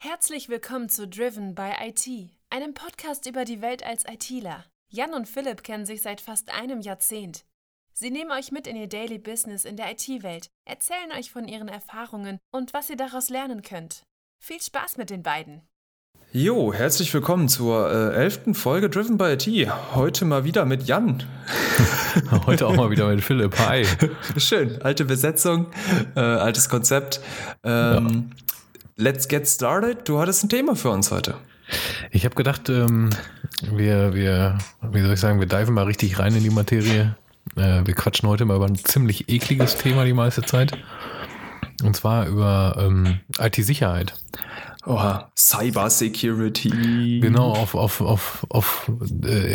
Herzlich willkommen zu Driven by IT, einem Podcast über die Welt als ITler. Jan und Philipp kennen sich seit fast einem Jahrzehnt. Sie nehmen euch mit in ihr Daily Business in der IT-Welt, erzählen euch von ihren Erfahrungen und was ihr daraus lernen könnt. Viel Spaß mit den beiden. Jo, herzlich willkommen zur äh, elften Folge Driven by IT. Heute mal wieder mit Jan. Heute auch mal wieder mit Philipp. Hi. Schön, alte Besetzung, äh, altes Konzept. Ähm, ja. Let's get started. Du hattest ein Thema für uns heute. Ich habe gedacht, ähm, wir, wir, wie soll ich sagen, wir diven mal richtig rein in die Materie. Äh, wir quatschen heute mal über ein ziemlich ekliges Thema die meiste Zeit. Und zwar über ähm, IT-Sicherheit. Oha, Cyber Security. Genau, auf, auf, auf, auf äh,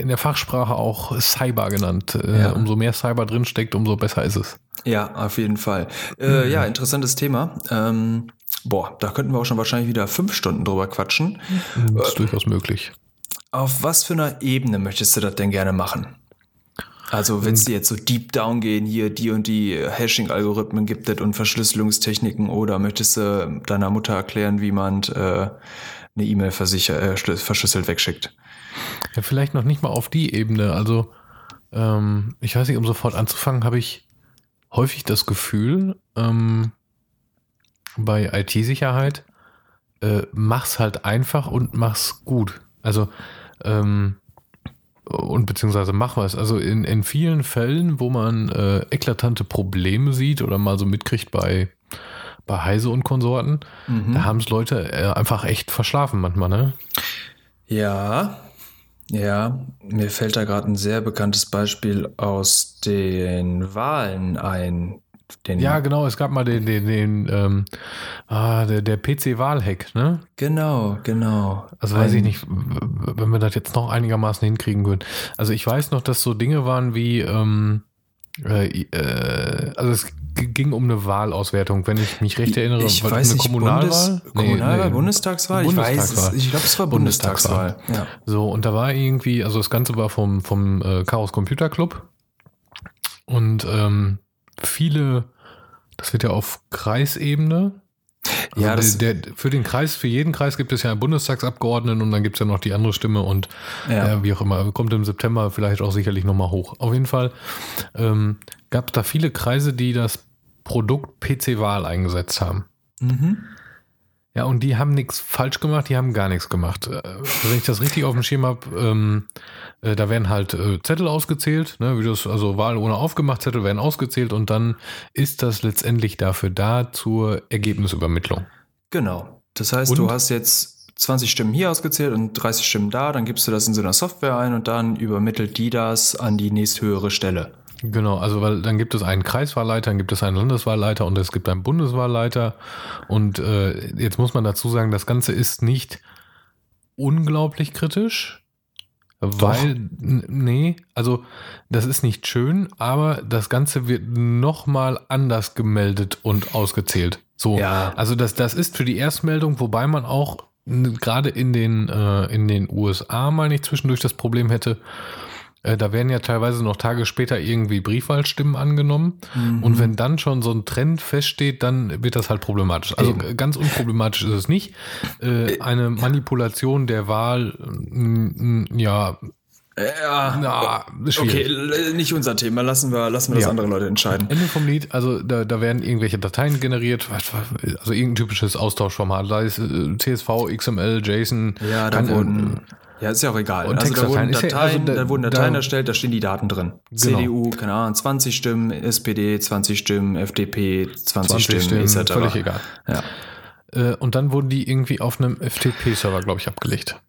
in der Fachsprache auch Cyber genannt. Äh, ja. Umso mehr Cyber drinsteckt, umso besser ist es. Ja, auf jeden Fall. Äh, mhm. Ja, interessantes Thema. Ähm, boah, da könnten wir auch schon wahrscheinlich wieder fünf Stunden drüber quatschen. Das ist durchaus möglich. Auf was für einer Ebene möchtest du das denn gerne machen? Also wenn es jetzt so deep down gehen, hier die und die Hashing-Algorithmen gibt es und Verschlüsselungstechniken oder möchtest du deiner Mutter erklären, wie man äh, eine E-Mail äh, verschlüsselt wegschickt? Ja, vielleicht noch nicht mal auf die Ebene. Also ähm, ich weiß nicht, um sofort anzufangen, habe ich häufig das Gefühl, ähm, bei IT-Sicherheit, äh, mach's halt einfach und mach's gut. Also ähm, und beziehungsweise mach was. Also in, in vielen Fällen, wo man äh, eklatante Probleme sieht oder mal so mitkriegt bei, bei Heise und Konsorten, mhm. da haben es Leute äh, einfach echt verschlafen manchmal, ne? Ja, ja, mir fällt da gerade ein sehr bekanntes Beispiel aus den Wahlen ein. Den ja, genau, es gab mal den, den, den ähm, ah, der, der PC-Wahlhack, ne? Genau, genau. Also weiß ich nicht, wenn wir das jetzt noch einigermaßen hinkriegen würden. Also ich weiß noch, dass so Dinge waren wie, ähm, äh, äh, also es ging um eine Wahlauswertung, wenn ich mich recht erinnere. Ich war weiß eine nicht, Kommunalwahl? Bundes, Kommunalwahl, nee, Bundestagswahl? Bundestagswahl? Ich, ich glaube, es war Bundestagswahl. Bundestagswahl. Ja. So, und da war irgendwie, also das Ganze war vom, vom äh, Chaos Computer Club. Und ähm, viele, das wird ja auf Kreisebene. Also ja, der, der, für den Kreis, für jeden Kreis gibt es ja einen Bundestagsabgeordneten und dann gibt es ja noch die andere Stimme und ja. äh, wie auch immer, kommt im September vielleicht auch sicherlich nochmal hoch. Auf jeden Fall ähm, gab es da viele Kreise, die das Produkt PC-Wahl eingesetzt haben. Mhm. Ja, und die haben nichts falsch gemacht, die haben gar nichts gemacht. Äh, wenn ich das richtig auf dem Schirm habe, ähm, äh, da werden halt äh, Zettel ausgezählt, ne, wie das, also Wahl ohne aufgemacht, Zettel werden ausgezählt und dann ist das letztendlich dafür da zur Ergebnisübermittlung. Genau. Das heißt, und? du hast jetzt 20 Stimmen hier ausgezählt und 30 Stimmen da, dann gibst du das in so einer Software ein und dann übermittelt die das an die nächsthöhere Stelle. Genau, also weil dann gibt es einen Kreiswahlleiter, dann gibt es einen Landeswahlleiter und es gibt einen Bundeswahlleiter. Und äh, jetzt muss man dazu sagen, das Ganze ist nicht unglaublich kritisch, weil, nee, also das ist nicht schön, aber das Ganze wird nochmal anders gemeldet und ausgezählt. So, ja. also das, das ist für die Erstmeldung, wobei man auch gerade in den, äh, in den USA, meine ich, zwischendurch das Problem hätte, äh, da werden ja teilweise noch Tage später irgendwie Briefwahlstimmen angenommen. Mhm. Und wenn dann schon so ein Trend feststeht, dann wird das halt problematisch. Also Eben. ganz unproblematisch ist es nicht. Äh, eine Manipulation der Wahl, ja, ja, Na, okay, nicht unser Thema. Lassen wir, lassen wir das ja. andere Leute entscheiden. Ende vom Lied, also da, da werden irgendwelche Dateien generiert, also irgendein typisches Austauschformat, sei es CSV, XML, JSON. Ja, da wurden, ja, ist ja auch egal. Und also da wurden Dateien, ja, also da, da, wurden Dateien da, erstellt, da stehen die Daten drin. Genau. CDU, keine Ahnung, 20 Stimmen, SPD 20 Stimmen, FDP 20, 20 Stimmen, Stimmen etc. Völlig egal. Ja. Äh, und dann wurden die irgendwie auf einem FTP-Server, glaube ich, abgelegt.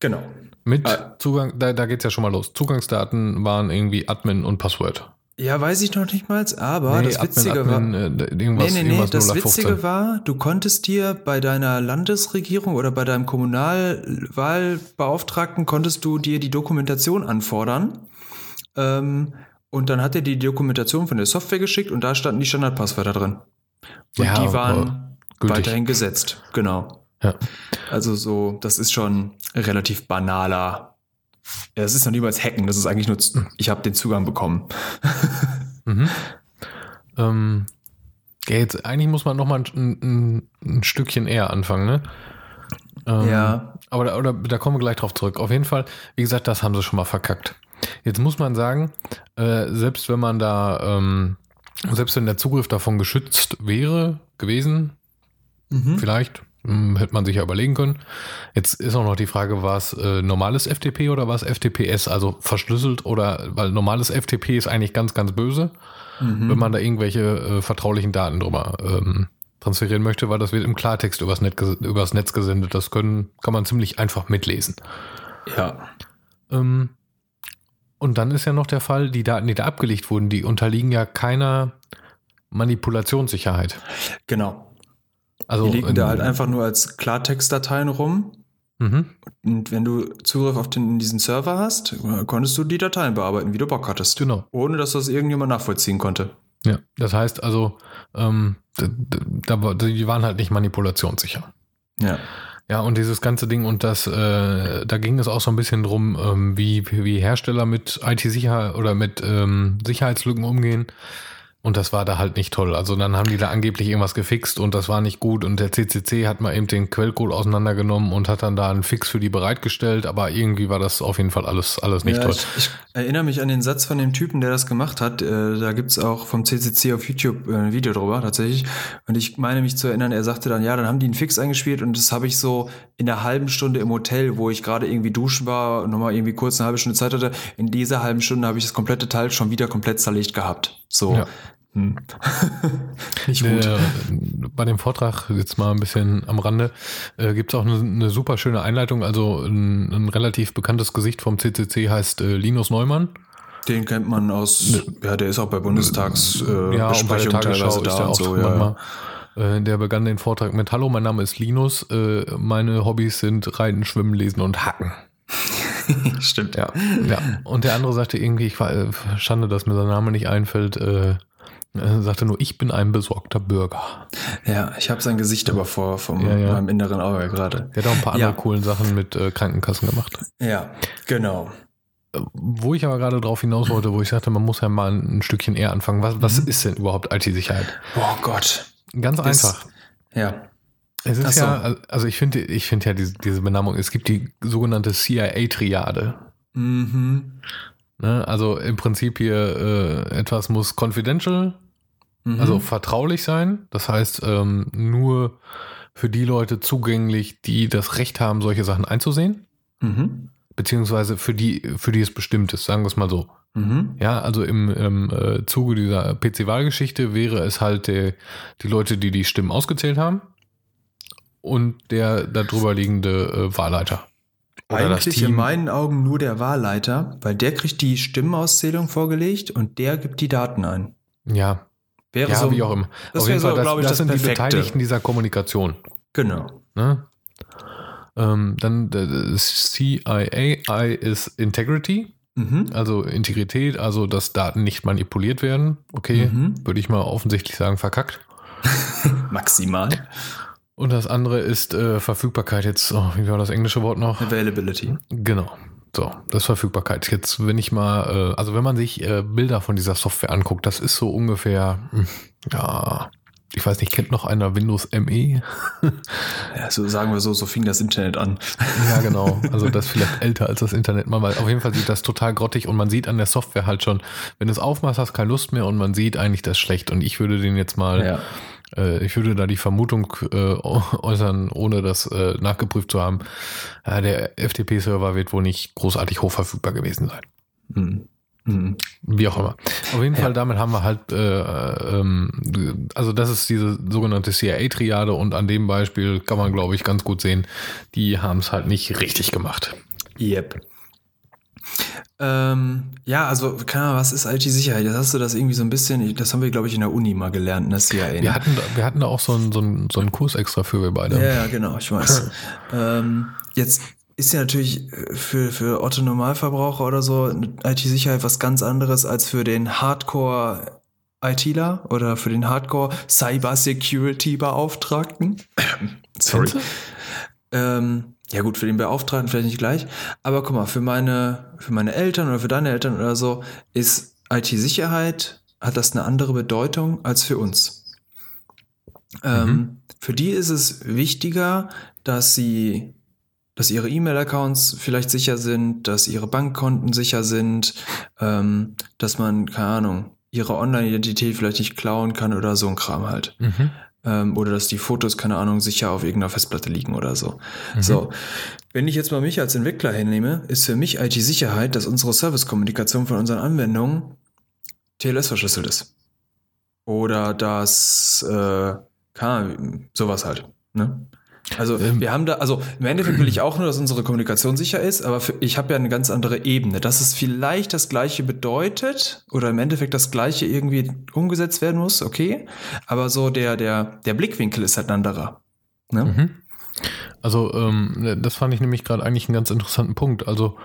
Genau. Mit ah. Zugang, da, da geht es ja schon mal los. Zugangsdaten waren irgendwie Admin und Passwort. Ja, weiß ich noch nicht mal, aber nee, das Witzige Admin, war. Äh, irgendwas, nee, nee, nee, das Witzige war, du konntest dir bei deiner Landesregierung oder bei deinem Kommunalwahlbeauftragten konntest du dir die Dokumentation anfordern. Ähm, und dann hat er die Dokumentation von der Software geschickt und da standen die Standardpasswörter drin. Und ja, die waren weiterhin gesetzt, genau. Ja. Also so, das ist schon relativ banaler das ist noch niemals Hacken, das ist eigentlich nur, ich habe den Zugang bekommen. mhm. ähm, Ja, jetzt eigentlich muss man noch mal ein, ein, ein Stückchen eher anfangen, ne? Ähm, ja. Aber oder, da kommen wir gleich drauf zurück. Auf jeden Fall, wie gesagt, das haben sie schon mal verkackt. Jetzt muss man sagen, äh, selbst wenn man da, ähm, selbst wenn der Zugriff davon geschützt wäre, gewesen, mhm. vielleicht, hätte man sich ja überlegen können. Jetzt ist auch noch die Frage, war es äh, normales FTP oder war es FTPS, also verschlüsselt oder, weil normales FTP ist eigentlich ganz, ganz böse, mhm. wenn man da irgendwelche äh, vertraulichen Daten drüber ähm, transferieren möchte, weil das wird im Klartext übers, Net, übers Netz gesendet. Das können, kann man ziemlich einfach mitlesen. Ja. Ähm, und dann ist ja noch der Fall, die Daten, die da abgelegt wurden, die unterliegen ja keiner Manipulationssicherheit. Genau. Also, die liegen da halt einfach nur als Klartextdateien rum. Mhm. Und wenn du Zugriff auf den, diesen Server hast, konntest du die Dateien bearbeiten, wie du Bock hattest. Genau. Ohne dass das irgendjemand nachvollziehen konnte. Ja, das heißt also, ähm, da, da, die waren halt nicht manipulationssicher. Ja. Ja, und dieses ganze Ding und das, äh, da ging es auch so ein bisschen drum, ähm, wie, wie Hersteller mit IT-Sicherheit oder mit ähm, Sicherheitslücken umgehen. Und das war da halt nicht toll. Also dann haben die da angeblich irgendwas gefixt und das war nicht gut. Und der CCC hat mal eben den Quellcode auseinandergenommen und hat dann da einen Fix für die bereitgestellt. Aber irgendwie war das auf jeden Fall alles, alles nicht ja, toll. Ich, ich, erinnere mich an den Satz von dem Typen, der das gemacht hat. Äh, da gibt's auch vom CCC auf YouTube äh, ein Video drüber tatsächlich. Und ich meine mich zu erinnern, er sagte dann, ja, dann haben die einen Fix eingespielt und das habe ich so in der halben Stunde im Hotel, wo ich gerade irgendwie duschen war und nochmal irgendwie kurz eine halbe Stunde Zeit hatte. In dieser halben Stunde habe ich das komplette Teil schon wieder komplett zerlegt gehabt. So. Ja. Hm. Nicht gut. Äh, bei dem Vortrag, jetzt mal ein bisschen am Rande, äh, gibt es auch eine, eine, super schöne Einleitung. Also ein, ein, relativ bekanntes Gesicht vom CCC heißt äh, Linus Neumann. Den kennt man aus, ne, ja, der ist auch bei Bundestags äh, ja, und bei der ist der auch so, ja. Äh, der begann den Vortrag mit Hallo, mein Name ist Linus. Äh, meine Hobbys sind Reiten, Schwimmen, Lesen und Hacken. Stimmt. Ja. ja. Und der andere sagte irgendwie, ich war, äh, Schande, dass mir sein Name nicht einfällt, äh, er sagte nur, ich bin ein besorgter Bürger. Ja, ich habe sein Gesicht aber vor vom ja, ja. meinem inneren Auge gerade. Er hat auch ein paar andere ja. coolen Sachen mit äh, Krankenkassen gemacht. Ja, genau. Äh, wo ich aber gerade drauf hinaus wollte, wo ich sagte, man muss ja mal ein, Stückchen eher anfangen. Was, was mhm. ist denn überhaupt IT-Sicherheit? Oh Gott. Ganz einfach. ja. Es ist so. ja, also ich finde, ich finde ja diese, diese Benamung, es gibt die sogenannte CIA-Triade. Mhm. Ne? Also im Prinzip hier äh, etwas muss confidential, mhm. also vertraulich sein. Das heißt, ähm, nur für die Leute zugänglich, die das Recht haben, solche Sachen einzusehen. Mhm. Beziehungsweise für die, für die es bestimmt ist, sagen wir es mal so. Mhm. Ja, also im, im äh, Zuge dieser PC-Wahlgeschichte wäre es halt der, die Leute, die die Stimmen ausgezählt haben und der darüber liegende äh, Wahlleiter. Eigentlich in meinen Augen nur der Wahlleiter, weil der kriegt die Stimmenauszählung vorgelegt und der gibt die Daten ein. Ja. Wäre ja, so, wie auch immer. Auf jeden Fall, so, das, ich, das, das sind Perfekte. die Beteiligten dieser Kommunikation. Genau. Ne? Ähm, dann das CIA ist Integrity, mhm. also Integrität, also dass Daten nicht manipuliert werden. Okay, mhm. würde ich mal offensichtlich sagen, verkackt. Maximal. Und das andere ist äh, Verfügbarkeit. Jetzt, oh, wie war das englische Wort noch? Availability. Genau. So, das ist Verfügbarkeit. Jetzt, wenn ich mal, äh, also wenn man sich äh, Bilder von dieser Software anguckt, das ist so ungefähr, hm, ja, ich weiß nicht, kennt noch einer Windows ME? ja, so sagen wir so, so fing das Internet an. ja, genau. Also das ist vielleicht älter als das Internet mal, weil auf jeden Fall sieht das total grottig und man sieht an der Software halt schon, wenn du es aufmachst, hast du keine Lust mehr und man sieht eigentlich das schlecht. Und ich würde den jetzt mal ja. Äh, ich würde da die Vermutung äh, äußern, ohne das äh, nachgeprüft zu haben, äh, der FTP-Server wird wohl nicht großartig hochverfügbar gewesen sein. Mhm. Mhm. Wie auch immer. Auf jeden ja. Fall, damit haben wir halt, äh, ähm, also das ist diese sogenannte CIA-Triade und an dem Beispiel kann man, glaube ich, ganz gut sehen, die haben es halt nicht richtig gemacht. Yep. Ähm, ja, also, keine Ahnung, was ist IT-Sicherheit? Jetzt hast du das irgendwie so ein bisschen, das haben wir, glaube ich, in der Uni mal gelernt, ne, CIA. Ne? Wir, hatten, wir hatten da auch so einen, so, einen, so einen Kurs extra für wir beide. Ja, ja genau, ich weiß. ähm, jetzt ist ja natürlich für, für Otto Normalverbraucher oder so IT-Sicherheit was ganz anderes als für den Hardcore ITler oder für den Hardcore Cyber Security Beauftragten. Sorry. Ähm, ja gut, für den Beauftragten vielleicht nicht gleich, aber guck mal, für meine, für meine Eltern oder für deine Eltern oder so ist IT-Sicherheit, hat das eine andere Bedeutung als für uns. Ähm, mhm. Für die ist es wichtiger, dass sie, dass ihre E-Mail-Accounts vielleicht sicher sind, dass ihre Bankkonten sicher sind, ähm, dass man, keine Ahnung, ihre Online-Identität vielleicht nicht klauen kann oder so ein Kram halt. Mhm. Ähm, oder dass die Fotos, keine Ahnung, sicher auf irgendeiner Festplatte liegen oder so. Mhm. So. Wenn ich jetzt mal mich als Entwickler hinnehme, ist für mich IT-Sicherheit, dass unsere Service-Kommunikation von unseren Anwendungen TLS verschlüsselt ist. Oder dass, äh, kann, sowas halt. Ne? Also ähm. wir haben da, also im Endeffekt will ich auch nur, dass unsere Kommunikation sicher ist, aber für, ich habe ja eine ganz andere Ebene, dass es vielleicht das Gleiche bedeutet oder im Endeffekt das Gleiche irgendwie umgesetzt werden muss, okay, aber so der der der Blickwinkel ist halt ein anderer. Ne? Mhm. Also ähm, das fand ich nämlich gerade eigentlich einen ganz interessanten Punkt. Also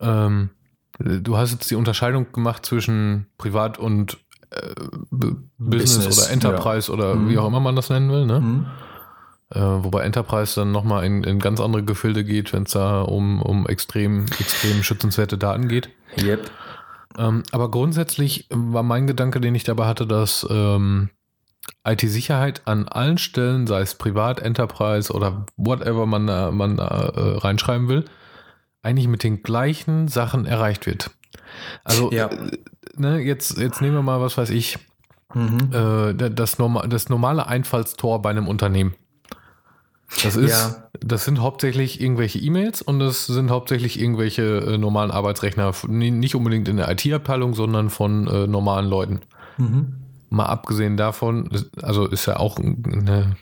ähm, du hast jetzt die Unterscheidung gemacht zwischen Privat und äh, Business, Business, oder Enterprise ja. oder mhm. wie auch immer man das nennen will, ne? Mhm. Äh, wobei Enterprise dann nochmal in, in ganz andere Gefilde geht, wenn es da um, um extrem, extrem schützenswerte Daten geht. Yep. Ähm, aber grundsätzlich war mein Gedanke, den ich dabei hatte, dass ähm, IT-Sicherheit an allen Stellen, sei es Privat, Enterprise oder whatever man da, man da äh, reinschreiben will, eigentlich mit den gleichen Sachen erreicht wird. Also, ja. äh, ne, jetzt, jetzt nehmen wir mal, was weiß ich, mhm. äh, das, norma das normale Einfallstor bei einem Unternehmen. Das ist, ja. das sind hauptsächlich irgendwelche E-Mails und das sind hauptsächlich irgendwelche äh, normalen Arbeitsrechner, nicht unbedingt in der IT-Abteilung, sondern von äh, normalen Leuten. Mhm. Mal abgesehen davon, also ist ja auch eine,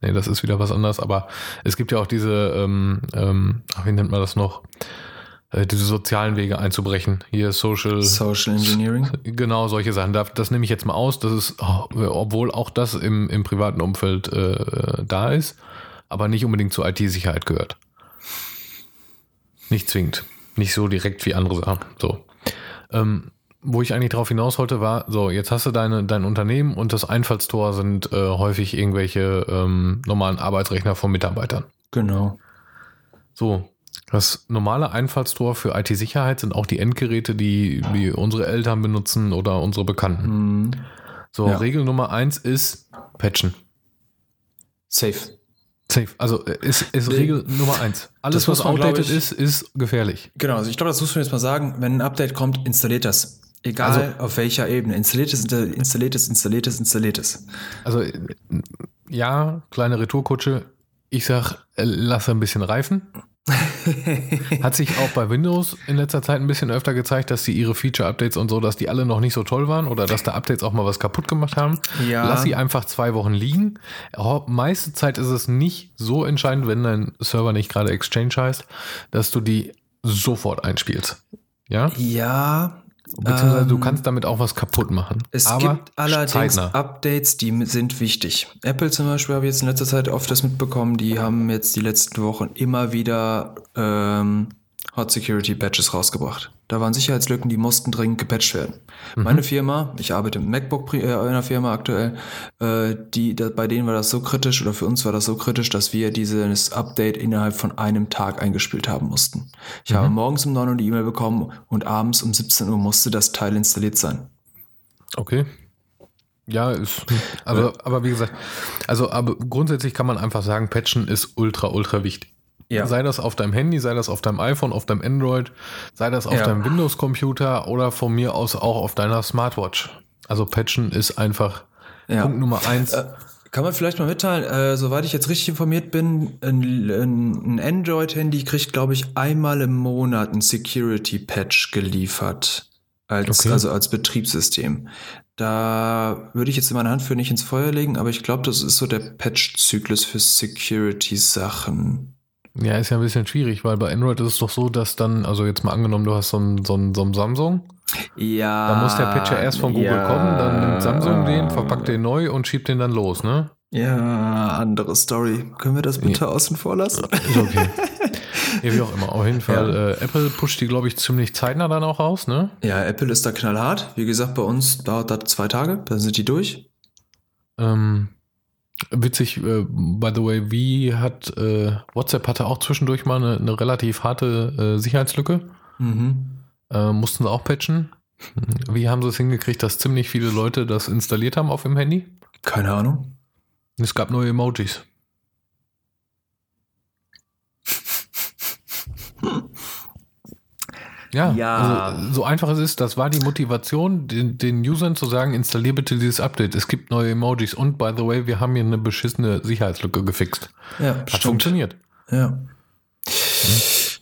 nee, das ist wieder was anderes, aber es gibt ja auch diese, ähm, ähm, wie nennt man das noch? Äh, diese sozialen Wege einzubrechen. Hier Social, Social Engineering. Genau, solche Sachen. Das, das nehme ich jetzt mal aus. Das ist, oh, obwohl auch das im, im privaten Umfeld äh, da ist aber nicht unbedingt zur IT-Sicherheit gehört. Nicht zwingend. Nicht so direkt wie andere Sachen. So. Ähm, wo ich eigentlich darauf hinaus wollte, war, so, jetzt hast du deine, dein Unternehmen und das Einfallstor sind äh, häufig irgendwelche ähm, normalen Arbeitsrechner von Mitarbeitern. Genau. So, das normale Einfallstor für IT-Sicherheit sind auch die Endgeräte, die, die unsere Eltern benutzen oder unsere Bekannten. Mhm. So, ja. Regel Nummer eins ist Patchen. Safe. Safe. Also äh, ist, ist Regel Nummer eins. Alles, was outdated ist, ist gefährlich. Genau, also ich glaube, das muss man jetzt mal sagen. Wenn ein Update kommt, installiert das. Egal also, auf welcher Ebene. Installiert es, installiert es, installiert es, installiert es. Also äh, ja, kleine Retourkutsche. Ich sag, äh, lass ein bisschen reifen. Hat sich auch bei Windows in letzter Zeit ein bisschen öfter gezeigt, dass sie ihre Feature-Updates und so, dass die alle noch nicht so toll waren oder dass da Updates auch mal was kaputt gemacht haben. Ja. Lass sie einfach zwei Wochen liegen. Meiste Zeit ist es nicht so entscheidend, wenn dein Server nicht gerade Exchange heißt, dass du die sofort einspielst. Ja? Ja, Beziehungsweise ähm, du kannst damit auch was kaputt machen. Es gibt allerdings zeitnah. Updates, die sind wichtig. Apple zum Beispiel habe ich jetzt in letzter Zeit oft das mitbekommen, die haben jetzt die letzten Wochen immer wieder ähm, Hot Security Patches rausgebracht. Da waren Sicherheitslücken, die mussten dringend gepatcht werden. Mhm. Meine Firma, ich arbeite im MacBook äh, in einer Firma aktuell, äh, die, da, bei denen war das so kritisch oder für uns war das so kritisch, dass wir dieses Update innerhalb von einem Tag eingespielt haben mussten. Ich mhm. habe morgens um 9 Uhr die E-Mail bekommen und abends um 17 Uhr musste das Teil installiert sein. Okay. Ja, ist, also, aber wie gesagt, also aber grundsätzlich kann man einfach sagen, Patchen ist ultra, ultra wichtig. Ja. Sei das auf deinem Handy, sei das auf deinem iPhone, auf deinem Android, sei das auf ja. deinem Windows-Computer oder von mir aus auch auf deiner Smartwatch. Also Patchen ist einfach ja. Punkt Nummer eins. Äh, kann man vielleicht mal mitteilen, äh, soweit ich jetzt richtig informiert bin, ein, ein Android-Handy kriegt, glaube ich, einmal im Monat ein Security-Patch geliefert. Als, okay. Also als Betriebssystem. Da würde ich jetzt meine Hand für nicht ins Feuer legen, aber ich glaube, das ist so der Patch-Zyklus für Security-Sachen. Ja, ist ja ein bisschen schwierig, weil bei Android ist es doch so, dass dann, also jetzt mal angenommen, du hast so ein, so ein, so ein Samsung. Ja. Dann muss der Pitcher erst von Google ja, kommen, dann nimmt Samsung den, verpackt den neu und schiebt den dann los, ne? Ja, andere Story. Können wir das bitte ja. außen vor lassen? Ist okay. ja, wie auch immer. Auf jeden Fall, ja. äh, Apple pusht die, glaube ich, ziemlich zeitnah dann auch raus, ne? Ja, Apple ist da knallhart. Wie gesagt, bei uns dauert das zwei Tage, dann sind die durch. Ähm, Witzig, äh, by the way, wie hat äh, WhatsApp hatte auch zwischendurch mal eine, eine relativ harte äh, Sicherheitslücke. Mhm. Äh, mussten sie auch patchen. Wie haben sie es hingekriegt, dass ziemlich viele Leute das installiert haben auf dem Handy? Keine Ahnung. Es gab neue Emojis. Ja, ja. Also, so einfach es ist, das war die Motivation, den, den Usern zu sagen, installier bitte dieses Update. Es gibt neue Emojis und by the way, wir haben hier eine beschissene Sicherheitslücke gefixt. Ja, Hat stimmt. funktioniert. Ja. Hm.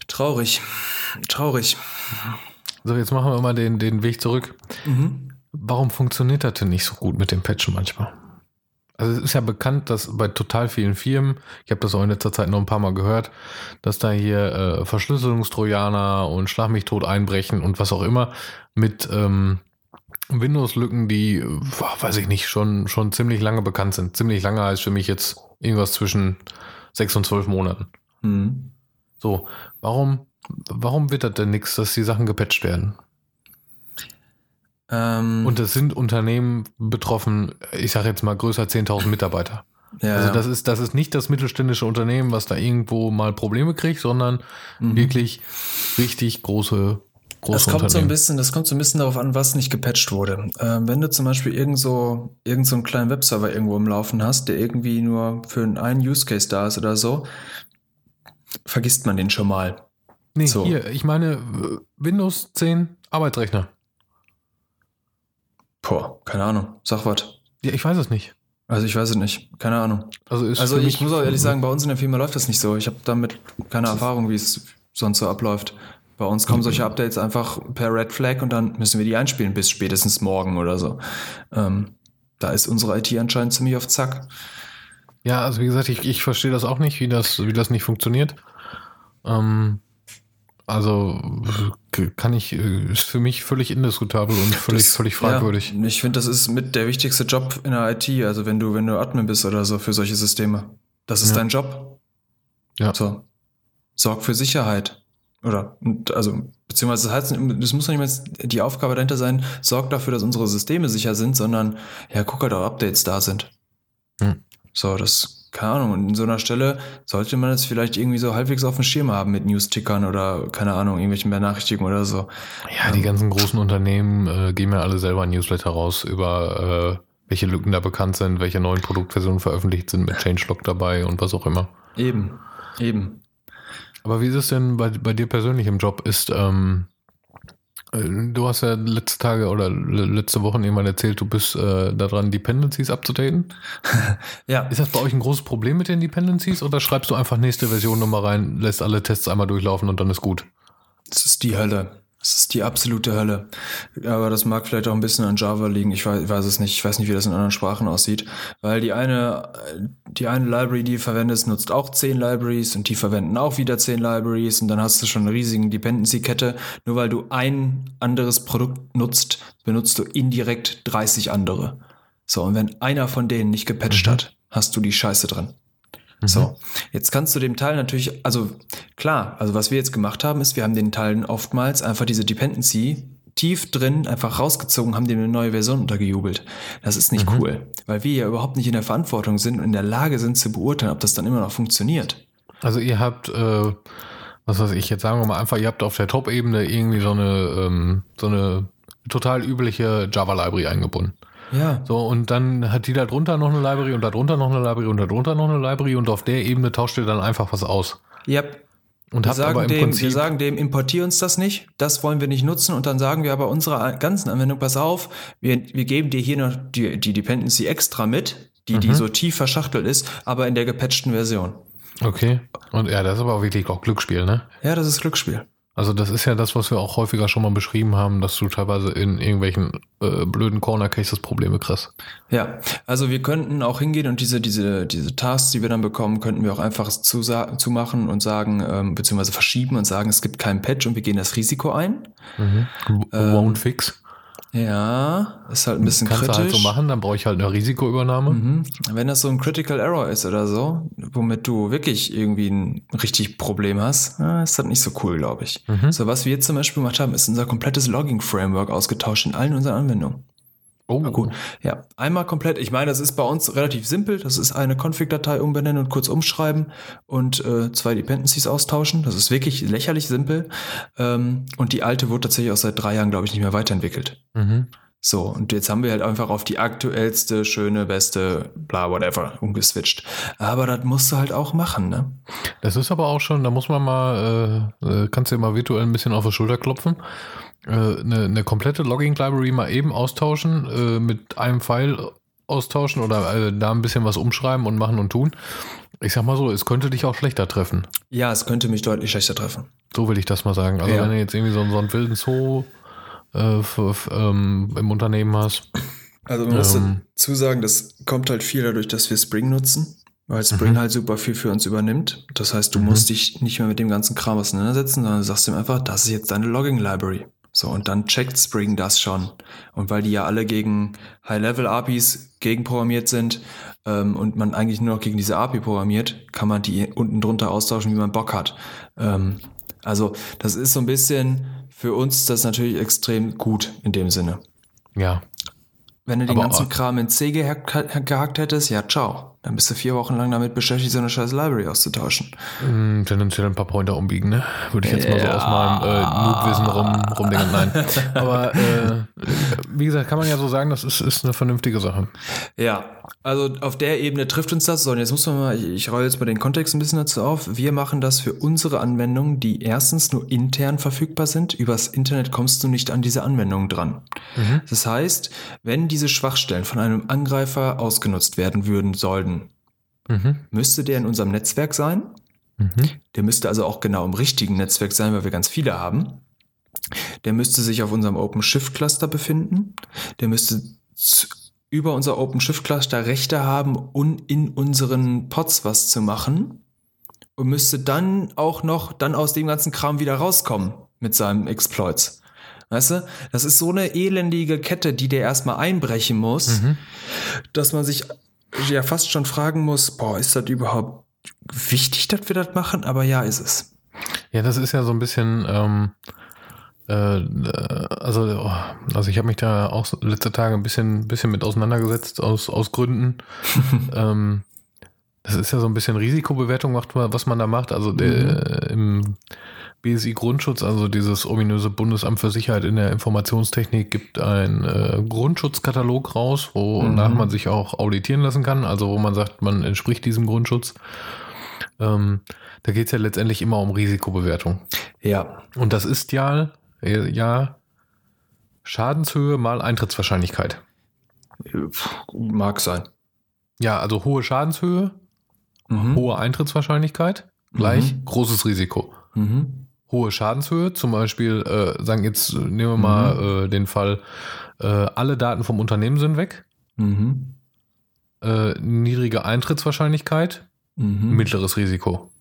Traurig. Traurig. So, jetzt machen wir mal den, den Weg zurück. Mhm. Warum funktioniert das denn nicht so gut mit dem Patchen manchmal? Also es ist ja bekannt, dass bei total vielen Firmen, ich habe das auch in letzter Zeit noch ein paar Mal gehört, dass da hier äh, Verschlüsselungstrojaner und Schlag mich tot einbrechen und was auch immer mit ähm, Windows-Lücken, die, weiß ich nicht, schon, schon ziemlich lange bekannt sind. Ziemlich lange heißt für mich jetzt irgendwas zwischen sechs und zwölf Monaten. Mhm. So, warum, warum wird das denn nichts, dass die Sachen gepatcht werden? Ähm, und es sind Unternehmen betroffen, ich sage jetzt mal größer 10.000 Mitarbeiter. Ja, also das ist, das ist nicht das mittelständische Unternehmen, was da irgendwo mal Probleme kriegt, sondern mhm. wirklich richtig große große das kommt so ein bisschen, das kommt so ein bisschen darauf an, was nicht gepatcht wurde. Ähm, wenn du zum Beispiel irgend so, irgend so einen kleinen Webserver irgendwo im Laufen hast, der irgendwie nur für einen Use Case da ist oder so, vergisst man den schon mal. Nee, so. hier, ich meine Windows 10 Arbeitsrechner. Boah, keine Ahnung. Sag was. Ja, ich weiß es nicht. Also ich weiß es nicht. Keine Ahnung. Also, also ich muss auch ehrlich sagen, bei uns in der Firma läuft das nicht so. Ich habe damit keine Erfahrung, wie es sonst so abläuft. Bei uns kommen solche Updates einfach per Red Flag und dann müssen wir die einspielen bis spätestens morgen oder so. Ähm, da ist unsere IT anscheinend ziemlich auf Zack. Ja, also wie gesagt, ich, ich verstehe das auch nicht, wie das, wie das nicht funktioniert. Ähm, also kann ich, ist für mich völlig indiskutabel und völlig, das, völlig fragwürdig. Ja, ich finde, das ist mit der wichtigste Job in der IT. Also wenn du, wenn du Admin bist oder so für solche Systeme. Das ist ja. dein Job. Ja. So. Sorg für Sicherheit. Oder, also, beziehungsweise das heißt, das muss nicht mehr die Aufgabe dahinter sein, sorg dafür, dass unsere Systeme sicher sind, sondern ja, guck halt, ob Updates da sind. Hm. So, das keine Ahnung, und in so einer Stelle sollte man es vielleicht irgendwie so halbwegs auf dem Schirm haben mit News-Tickern oder, keine Ahnung, irgendwelchen Benachrichtigungen oder so. Ja, die ganzen großen Unternehmen äh, geben ja alle selber ein Newsletter raus über äh, welche Lücken da bekannt sind, welche neuen Produktversionen veröffentlicht sind mit Changelog dabei und was auch immer. Eben, eben. Aber wie ist es denn bei, bei dir persönlich im Job? Ist, ähm, äh, du hast ja letzte Tage oder letzte Woche jemand erzählt, du bist äh, daran, Dependencies abzudaten. ja. Ist das bei euch ein großes Problem mit den Dependencies oder schreibst du einfach nächste Version nochmal rein, lässt alle Tests einmal durchlaufen und dann ist gut? Das ist die Hölle. Das ist die absolute Hölle. Aber das mag vielleicht auch ein bisschen an Java liegen. Ich weiß, weiß, es nicht. Ich weiß nicht, wie das in anderen Sprachen aussieht. Weil die eine, die eine Library, die du verwendest, nutzt auch zehn Libraries und die verwenden auch wieder zehn Libraries und dann hast du schon eine riesige Dependency-Kette. Nur weil du ein anderes Produkt nutzt, benutzt du indirekt 30 andere. So, und wenn einer von denen nicht gepatcht mhm. hat, hast du die Scheiße drin. So, mhm. jetzt kannst du dem Teil natürlich, also klar, also was wir jetzt gemacht haben, ist, wir haben den Teilen oftmals einfach diese Dependency tief drin einfach rausgezogen, haben dem eine neue Version untergejubelt. Das ist nicht mhm. cool, weil wir ja überhaupt nicht in der Verantwortung sind und in der Lage sind zu beurteilen, ob das dann immer noch funktioniert. Also ihr habt, äh, was weiß ich, jetzt sagen wir mal einfach, ihr habt auf der Top-Ebene irgendwie so eine, ähm, so eine total übliche Java-Library eingebunden. Ja. So, und dann hat die da drunter noch eine Library und da drunter noch eine Library und da drunter noch eine Library und auf der Ebene tauscht ihr dann einfach was aus. Yep. Und wir, sagen dem, Prinzip wir sagen dem, importier uns das nicht, das wollen wir nicht nutzen und dann sagen wir aber unserer ganzen Anwendung, pass auf, wir, wir geben dir hier noch die, die Dependency extra mit, die, mhm. die so tief verschachtelt ist, aber in der gepatchten Version. Okay. Und ja, das ist aber auch wirklich auch Glücksspiel, ne? Ja, das ist Glücksspiel. Also das ist ja das, was wir auch häufiger schon mal beschrieben haben, dass du teilweise in irgendwelchen äh, blöden Corner Cases Probleme kriegst. Ja, also wir könnten auch hingehen und diese diese diese Tasks, die wir dann bekommen, könnten wir auch einfach zu, zu machen und sagen ähm, beziehungsweise verschieben und sagen, es gibt keinen Patch und wir gehen das Risiko ein. Mhm. Won't ähm, fix. Ja, ist halt ein bisschen Kannst kritisch. Kannst du halt so machen, dann brauche ich halt eine Risikoübernahme. Mhm. Wenn das so ein Critical Error ist oder so, womit du wirklich irgendwie ein richtig Problem hast, ist das nicht so cool, glaube ich. Mhm. So, was wir jetzt zum Beispiel gemacht haben, ist unser komplettes Logging-Framework ausgetauscht in allen unseren Anwendungen. Oh, gut. Ja, einmal komplett. Ich meine, das ist bei uns relativ simpel. Das ist eine Config-Datei umbenennen und kurz umschreiben und äh, zwei Dependencies austauschen. Das ist wirklich lächerlich simpel. Ähm, und die alte wurde tatsächlich auch seit drei Jahren, glaube ich, nicht mehr weiterentwickelt. Mhm. So, und jetzt haben wir halt einfach auf die aktuellste, schöne, beste, bla, whatever, umgeswitcht. Aber das musst du halt auch machen, ne? Das ist aber auch schon, da muss man mal, äh, äh kannst du ja mal virtuell ein bisschen auf die Schulter klopfen. Äh, eine, eine komplette Logging-Library mal eben austauschen, äh, mit einem Pfeil austauschen oder äh, da ein bisschen was umschreiben und machen und tun. Ich sag mal so, es könnte dich auch schlechter treffen. Ja, es könnte mich deutlich schlechter treffen. So will ich das mal sagen. Also ja. wenn du jetzt irgendwie so, so einen wilden Zoo äh, für, für, ähm, im Unternehmen hast. Also man muss ähm, dazu sagen, das kommt halt viel dadurch, dass wir Spring nutzen, weil Spring mhm. halt super viel für uns übernimmt. Das heißt, du mhm. musst dich nicht mehr mit dem ganzen Kram auseinandersetzen, sondern du sagst ihm einfach, das ist jetzt deine Logging Library. So, und dann checkt Spring das schon. Und weil die ja alle gegen High-Level-APIs gegenprogrammiert sind ähm, und man eigentlich nur noch gegen diese API programmiert, kann man die unten drunter austauschen, wie man Bock hat. Ähm, also das ist so ein bisschen für uns das natürlich extrem gut in dem Sinne. Ja. Wenn du den Aber ganzen Kram in C gehackt, gehackt hättest, ja, ciao. Dann bist du vier Wochen lang damit beschäftigt, so eine scheiß Library auszutauschen. Mm, tendenziell ein paar Pointer umbiegen, ne? Würde ich jetzt mal so aus meinem äh, Noob-Wissen rum, rumdenken. Nein. Aber äh, wie gesagt, kann man ja so sagen, das ist, ist eine vernünftige Sache. Ja, also auf der Ebene trifft uns das. So, und jetzt muss man mal, ich, ich rolle jetzt mal den Kontext ein bisschen dazu auf. Wir machen das für unsere Anwendungen, die erstens nur intern verfügbar sind. Übers Internet kommst du nicht an diese Anwendungen dran. Mhm. Das heißt, wenn diese Schwachstellen von einem Angreifer ausgenutzt werden würden sollten, mhm. müsste der in unserem Netzwerk sein. Mhm. Der müsste also auch genau im richtigen Netzwerk sein, weil wir ganz viele haben. Der müsste sich auf unserem OpenShift-Cluster befinden. Der müsste über unser OpenShift-Cluster Rechte haben, um in unseren Pods was zu machen. Und müsste dann auch noch dann aus dem ganzen Kram wieder rauskommen mit seinem Exploits. Weißt du, das ist so eine elendige Kette, die der erstmal einbrechen muss, mhm. dass man sich ja fast schon fragen muss, boah, ist das überhaupt wichtig, dass wir das machen? Aber ja, ist es. Ja, das ist ja so ein bisschen, ähm, äh, also, oh, also ich habe mich da auch letzte Tage ein bisschen, bisschen mit auseinandergesetzt aus, aus Gründen. ähm, das ist ja so ein bisschen Risikobewertung, was man da macht. Also der, mhm. im BSI Grundschutz, also dieses ominöse Bundesamt für Sicherheit in der Informationstechnik, gibt einen äh, Grundschutzkatalog raus, wonach mhm. man sich auch auditieren lassen kann, also wo man sagt, man entspricht diesem Grundschutz. Ähm, da geht es ja letztendlich immer um Risikobewertung. Ja. Und das ist ja, ja Schadenshöhe mal Eintrittswahrscheinlichkeit. Mag sein. Ja, also hohe Schadenshöhe, mhm. hohe Eintrittswahrscheinlichkeit, gleich mhm. großes Risiko. Mhm hohe Schadenshöhe. Zum Beispiel, äh, sagen jetzt, nehmen wir mal mhm. äh, den Fall, äh, alle Daten vom Unternehmen sind weg. Mhm. Äh, niedrige Eintrittswahrscheinlichkeit, mhm. mittleres Risiko.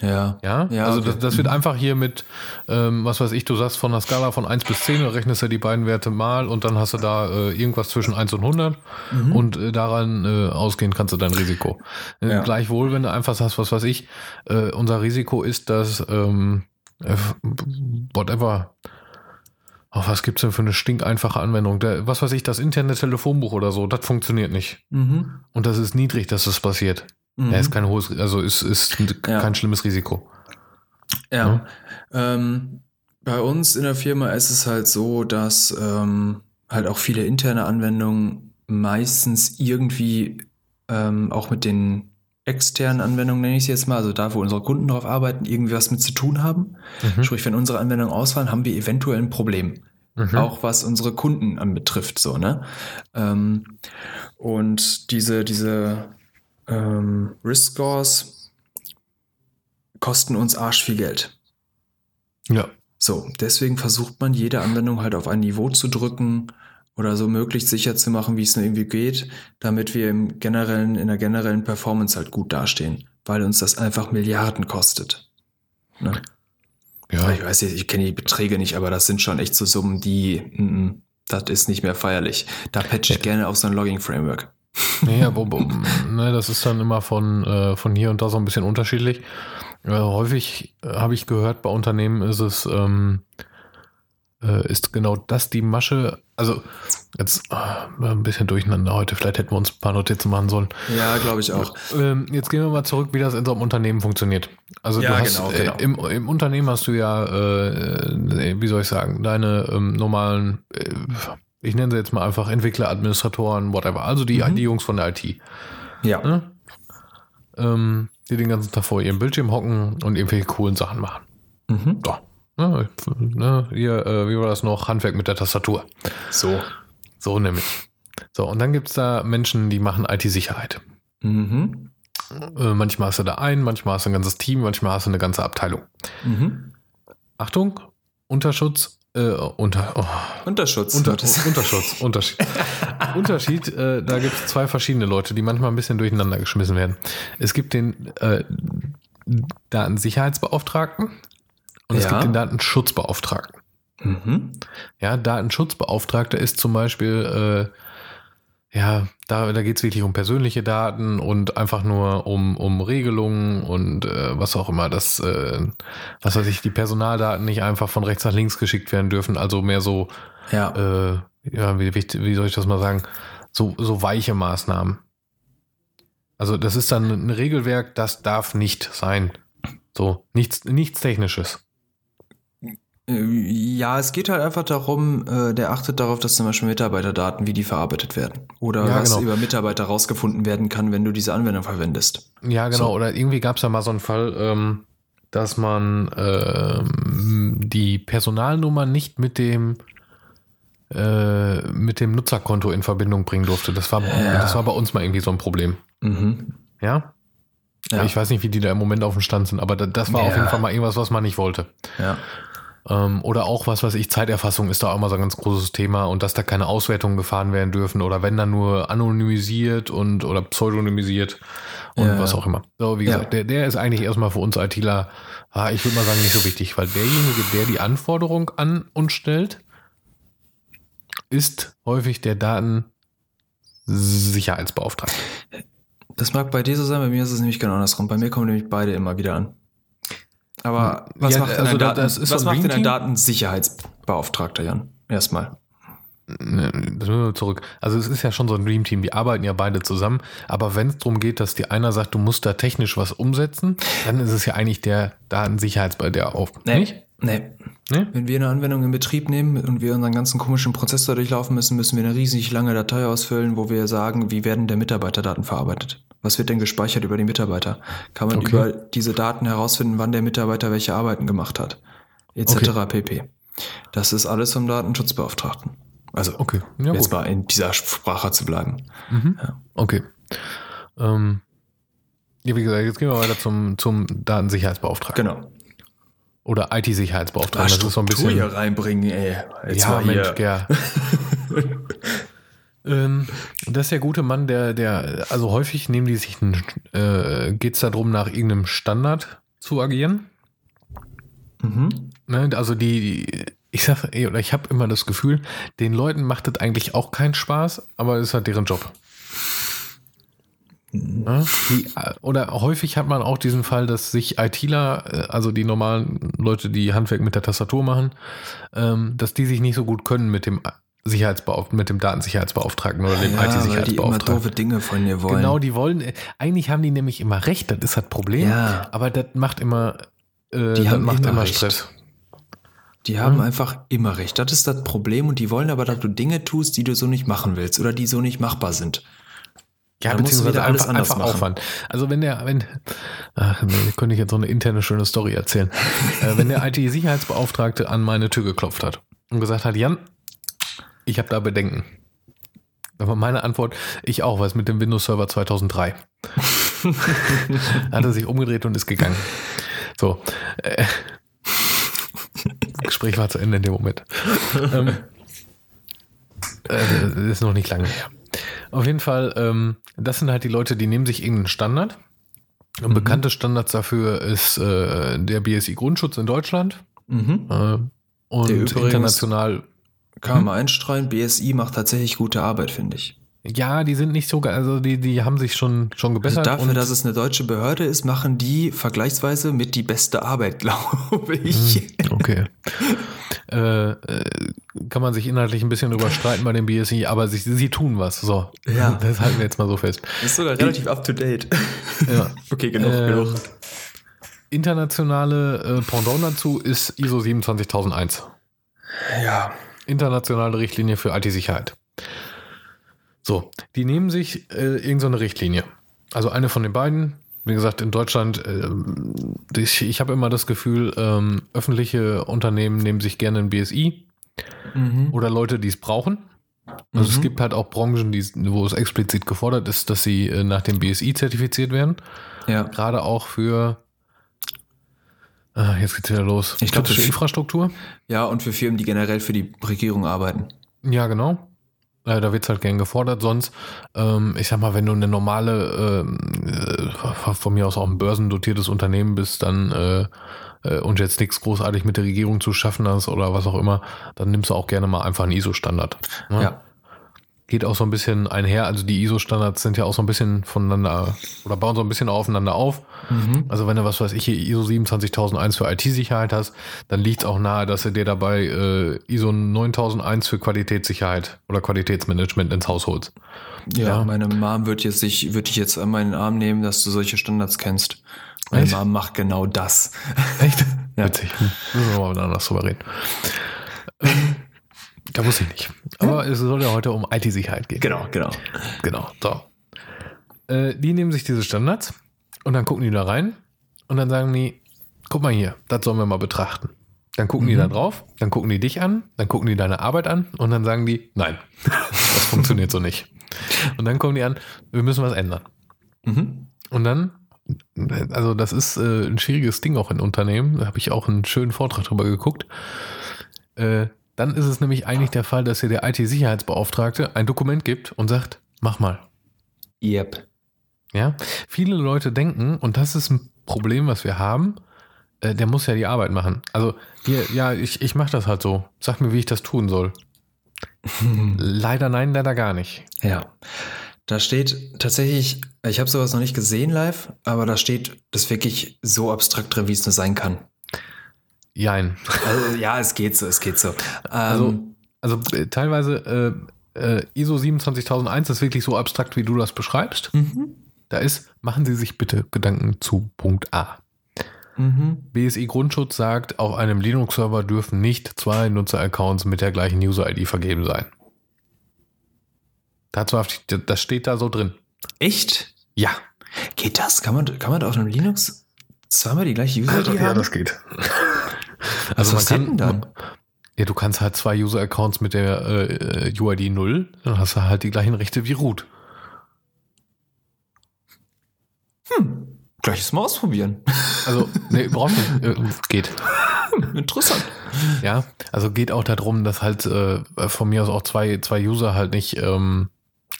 Ja. Ja, ja also okay. das, das, wird mhm. einfach hier mit, ähm, was weiß ich, du sagst von der Skala von 1 bis 10, du rechnest ja die beiden Werte mal und dann hast du da äh, irgendwas zwischen 1 und 100 mhm. und äh, daran äh, ausgehen kannst du dein Risiko. Äh, ja. Gleichwohl, wenn du einfach sagst, was weiß ich, äh, unser Risiko ist, dass ähm, äh, whatever. Oh, was gibt's denn für eine stinkeinfache Anwendung? Der, was weiß ich, das interne Telefonbuch oder so, das funktioniert nicht. Mhm. Und das ist niedrig, dass das passiert. Mhm. Ja, ist kein hohes, also ist, ist kein ja. schlimmes Risiko. Ja. ja? Ähm, bei uns in der Firma ist es halt so, dass ähm, halt auch viele interne Anwendungen meistens irgendwie ähm, auch mit den externen Anwendungen, nenne ich sie jetzt mal, also da, wo unsere Kunden drauf arbeiten, irgendwie was mit zu tun haben. Mhm. Sprich, wenn unsere Anwendungen ausfallen, haben wir eventuell ein Problem. Mhm. Auch was unsere Kunden anbetrifft, so, ne? Ähm, und diese, diese ähm, Risk Scores kosten uns arsch viel Geld. Ja. So, deswegen versucht man jede Anwendung halt auf ein Niveau zu drücken, oder so möglichst sicher zu machen, wie es nur irgendwie geht, damit wir im generellen, in der generellen Performance halt gut dastehen, weil uns das einfach Milliarden kostet. Ne? Ja. Ich weiß nicht, ich kenne die Beträge nicht, aber das sind schon echt so Summen, die, mm, -m, das ist nicht mehr feierlich. Da patche ich gerne auf so ein Logging-Framework. Ja, bo, ne, das ist dann immer von, äh, von hier und da so ein bisschen unterschiedlich. Äh, häufig äh, habe ich gehört, bei Unternehmen ist es, ähm, äh, ist genau das die Masche. Also jetzt äh, ein bisschen durcheinander heute. Vielleicht hätten wir uns ein paar Notizen machen sollen. Ja, glaube ich auch. Ähm, jetzt gehen wir mal zurück, wie das in so einem Unternehmen funktioniert. Also ja, du hast, genau, genau. Äh, im, im, Unternehmen hast du ja, wie soll ich sagen, deine ähm, normalen, ich nenne sie jetzt mal einfach Entwickler, Administratoren, whatever. Also die, mhm. die Jungs von der IT. Ja. Ne? Ähm, die den ganzen Tag vor ihrem Bildschirm hocken und irgendwelche coolen Sachen machen. Mhm. So. Ne, ne, hier, äh, wie war das noch? Handwerk mit der Tastatur. So. So nämlich. So, und dann gibt es da Menschen, die machen IT-Sicherheit. Mhm. Äh, manchmal hast du da einen, manchmal hast du ein ganzes Team, manchmal hast du eine ganze Abteilung. Mhm. Achtung, Unterschutz, äh, unter, oh. Unterschutz. Unter, Unterschutz, Unterschied. Unterschied, äh, da gibt es zwei verschiedene Leute, die manchmal ein bisschen durcheinander geschmissen werden. Es gibt den äh, Datensicherheitsbeauftragten und ja. es gibt den Datenschutzbeauftragten. Mhm. Ja, Datenschutzbeauftragter ist zum Beispiel äh, ja, da, da geht es wirklich um persönliche Daten und einfach nur um, um Regelungen und äh, was auch immer, dass, äh, was weiß ich, die Personaldaten nicht einfach von rechts nach links geschickt werden dürfen, also mehr so, ja, äh, ja wie, wie soll ich das mal sagen, so, so weiche Maßnahmen. Also das ist dann ein Regelwerk, das darf nicht sein. So, nichts, nichts Technisches. Äh, ja, es geht halt einfach darum, äh, der achtet darauf, dass zum Beispiel Mitarbeiterdaten, wie die verarbeitet werden. Oder ja, was genau. über Mitarbeiter rausgefunden werden kann, wenn du diese Anwendung verwendest. Ja, genau. So. Oder irgendwie gab es ja mal so einen Fall, ähm, dass man ähm, die Personalnummer nicht mit dem äh, mit dem Nutzerkonto in Verbindung bringen durfte. Das war, ja. das war bei uns mal irgendwie so ein Problem. Mhm. Ja? ja? Ich weiß nicht, wie die da im Moment auf dem Stand sind, aber das war auf jeden Fall mal irgendwas, was man nicht wollte. Ja. Ähm, oder auch, was weiß ich, Zeiterfassung ist da auch immer so ein ganz großes Thema und dass da keine Auswertungen gefahren werden dürfen oder wenn dann nur anonymisiert und oder pseudonymisiert und ja. was auch immer. So, wie gesagt, ja. der, der ist eigentlich erstmal für uns ITler, ah, ich würde mal sagen, nicht so wichtig, weil derjenige, der die Anforderung an uns stellt, ist häufig der Datensicherheitsbeauftragte. Das mag bei dir so sein, bei mir ist es nämlich genau andersrum. Bei mir kommen nämlich beide immer wieder an. Aber was ja, macht denn also ein, Daten, was macht denn ein Datensicherheitsbeauftragter, Jan? Erstmal. Das müssen wir zurück. Also es ist ja schon so ein Dream Team, die arbeiten ja beide zusammen. Aber wenn es darum geht, dass die einer sagt, du musst da technisch was umsetzen, dann ist es ja eigentlich der auf. Nee. Nicht? Nee. Nee. Wenn wir eine Anwendung in Betrieb nehmen und wir unseren ganzen komischen Prozess da durchlaufen müssen, müssen wir eine riesig lange Datei ausfüllen, wo wir sagen, wie werden der Mitarbeiterdaten verarbeitet. Was wird denn gespeichert über die Mitarbeiter? Kann man okay. über diese Daten herausfinden, wann der Mitarbeiter welche Arbeiten gemacht hat? Etc. Okay. pp. Das ist alles vom Datenschutzbeauftragten. Also, okay. ja, jetzt gut. mal in dieser Sprache zu bleiben. Mhm. Ja. Okay. Ähm, ja, wie gesagt, jetzt gehen wir weiter zum, zum Datensicherheitsbeauftragten. Genau. Oder IT-Sicherheitsbeauftragten. Das ist so ein bisschen. hier reinbringen, ey. Jetzt ja, Mensch, ja. Ähm, das ist der gute Mann, der, der, also häufig nehmen die sich, äh, geht es darum, nach irgendeinem Standard zu agieren. Mhm. Ne, also die, die, ich sag, oder ich habe immer das Gefühl, den Leuten macht das eigentlich auch keinen Spaß, aber es ist halt deren Job. Mhm. Ja, die, oder häufig hat man auch diesen Fall, dass sich ITler, äh, also die normalen Leute, die Handwerk mit der Tastatur machen, ähm, dass die sich nicht so gut können mit dem Sicherheitsbeauftragten, mit dem Datensicherheitsbeauftragten oder dem ja, IT-Sicherheitsbeauftragten. Die immer doofe Dinge von dir wollen. Genau, die wollen, eigentlich haben die nämlich immer recht, das ist das Problem. Ja. Aber das macht immer, äh, die haben macht immer, immer Stress. Die haben hm. einfach immer recht. Das ist das Problem und die wollen aber, dass du Dinge tust, die du so nicht machen willst oder die so nicht machbar sind. Ja, da beziehungsweise alles einfach, einfach machen. Aufwand. Also wenn der, wenn, ach, nee, könnte ich jetzt so eine interne schöne Story erzählen. äh, wenn der IT-Sicherheitsbeauftragte an meine Tür geklopft hat und gesagt hat, Jan, ich habe da Bedenken. Aber meine Antwort, ich auch, weil es mit dem Windows Server 2003. hat er sich umgedreht und ist gegangen. So. Äh, Gespräch war zu Ende in dem Moment. ähm, äh, ist noch nicht lange her. Auf jeden Fall, ähm, das sind halt die Leute, die nehmen sich irgendeinen Standard. Und mhm. bekannte Standards dafür ist äh, der BSI Grundschutz in Deutschland. Mhm. Äh, und international kann man mal einstreuen. BSI macht tatsächlich gute Arbeit, finde ich. Ja, die sind nicht so, also die, die haben sich schon, schon gebessert. Also dafür, dass es eine deutsche Behörde ist, machen die vergleichsweise mit die beste Arbeit, glaube ich. Hm, okay. äh, äh, kann man sich inhaltlich ein bisschen überstreiten bei dem BSI, aber sie, sie tun was. So. Ja. Das halten wir jetzt mal so fest. Das ist sogar relativ up to date. Ja. okay, genug, äh, genug. Internationale äh, Pendant dazu ist ISO 27001. Ja. internationale Richtlinie für IT-Sicherheit. So, die nehmen sich äh, irgendeine so Richtlinie. Also eine von den beiden. Wie gesagt, in Deutschland, äh, ich, ich habe immer das Gefühl, ähm, öffentliche Unternehmen nehmen sich gerne ein BSI mhm. oder Leute, die es brauchen. Also mhm. es gibt halt auch Branchen, die, wo es explizit gefordert ist, dass sie äh, nach dem BSI zertifiziert werden. Ja. Gerade auch für Ah, jetzt geht's wieder los. Ich glaube, für Infrastruktur. Ja, und für Firmen, die generell für die Regierung arbeiten. Ja, genau. Äh, da wird es halt gern gefordert. Sonst, ähm, ich sag mal, wenn du eine normale, äh, von mir aus auch ein börsendotiertes Unternehmen bist, dann äh, äh, und jetzt nichts großartig mit der Regierung zu schaffen hast oder was auch immer, dann nimmst du auch gerne mal einfach einen ISO-Standard. Ne? Ja geht auch so ein bisschen einher. Also die ISO-Standards sind ja auch so ein bisschen voneinander oder bauen so ein bisschen aufeinander auf. Mhm. Also wenn du was weiß ich hier ISO 27001 für IT-Sicherheit hast, dann liegt es auch nahe, dass du dir dabei äh, ISO 9001 für Qualitätssicherheit oder Qualitätsmanagement ins Haus holst. Ja, ja. meine Mom wird jetzt sich, würde ich jetzt an meinen Arm nehmen, dass du solche Standards kennst. Meine Echt? Mom macht genau das. Echt? ja. Witzig. Müssen wir mal anders drüber reden. Da muss ich nicht. Aber es soll ja heute um IT-Sicherheit gehen. Genau, genau. Genau, so. Äh, die nehmen sich diese Standards und dann gucken die da rein und dann sagen die, guck mal hier, das sollen wir mal betrachten. Dann gucken mhm. die da drauf, dann gucken die dich an, dann gucken die deine Arbeit an und dann sagen die, nein, das funktioniert so nicht. Und dann kommen die an, wir müssen was ändern. Mhm. Und dann, also das ist äh, ein schwieriges Ding auch in Unternehmen, da habe ich auch einen schönen Vortrag drüber geguckt. Äh, dann ist es nämlich eigentlich der Fall, dass hier der IT-Sicherheitsbeauftragte ein Dokument gibt und sagt, mach mal. Yep. Ja, viele Leute denken, und das ist ein Problem, was wir haben, äh, der muss ja die Arbeit machen. Also, hier, ja, ich, ich mache das halt so. Sag mir, wie ich das tun soll. leider nein, leider gar nicht. Ja. Da steht tatsächlich, ich habe sowas noch nicht gesehen live, aber da steht das wirklich so abstrakt drin, wie es nur sein kann. Jein. Also, ja, es geht so, es geht so. Also, ähm, also, äh, teilweise äh, äh, ISO 27001 ist wirklich so abstrakt, wie du das beschreibst. Mhm. Da ist, machen Sie sich bitte Gedanken zu Punkt A. Mhm. BSI Grundschutz sagt, auf einem Linux-Server dürfen nicht zwei Nutzer-Accounts mit der gleichen User-ID vergeben sein. Dazu, das steht da so drin. Echt? Ja. Geht das? Kann man, kann man da auf einem Linux zweimal die gleiche User-ID haben? Ja, das geht. Also was man kann, dann? Ja, du kannst halt zwei User-Accounts mit der äh, UID 0, dann hast du halt die gleichen Rechte wie root. Hm, gleiches mal ausprobieren. Also, nee, brauchst nicht. Äh, geht. Interessant. Ja, also geht auch darum, dass halt äh, von mir aus auch zwei, zwei User halt nicht ähm,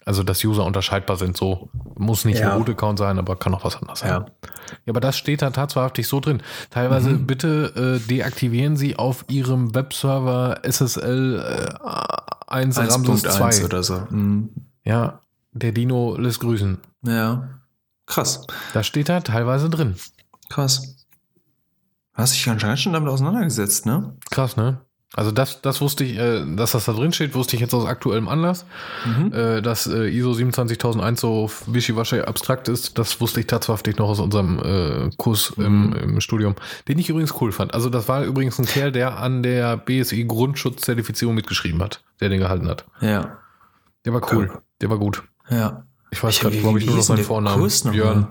also, dass User unterscheidbar sind, so. Muss nicht ja. ein Root-Account sein, aber kann auch was anderes sein. Ja. aber das steht da tatsächlich so drin. Teilweise mhm. bitte äh, deaktivieren Sie auf Ihrem Webserver SSL äh, 1, 1. Ramses 2 oder so. Mhm. Ja, der Dino lässt grüßen. Ja. Krass. Das steht da teilweise drin. Krass. Hast dich anscheinend schon damit auseinandergesetzt, ne? Krass, ne? Also das, das wusste ich, äh, dass das da drin steht, wusste ich jetzt aus aktuellem Anlass. Mhm. Äh, dass äh, ISO 27001 so wischiwaschi abstrakt ist, das wusste ich tatsächlich noch aus unserem äh, Kurs mhm. im, im, Studium, den ich übrigens cool fand. Also das war übrigens ein Kerl, der an der BSI Grundschutzzertifizierung mitgeschrieben hat, der den gehalten hat. Ja. Der war cool, cool. der war gut. Ja. Ich weiß gerade, glaube ich, nur noch seinen Vornamen. Björn.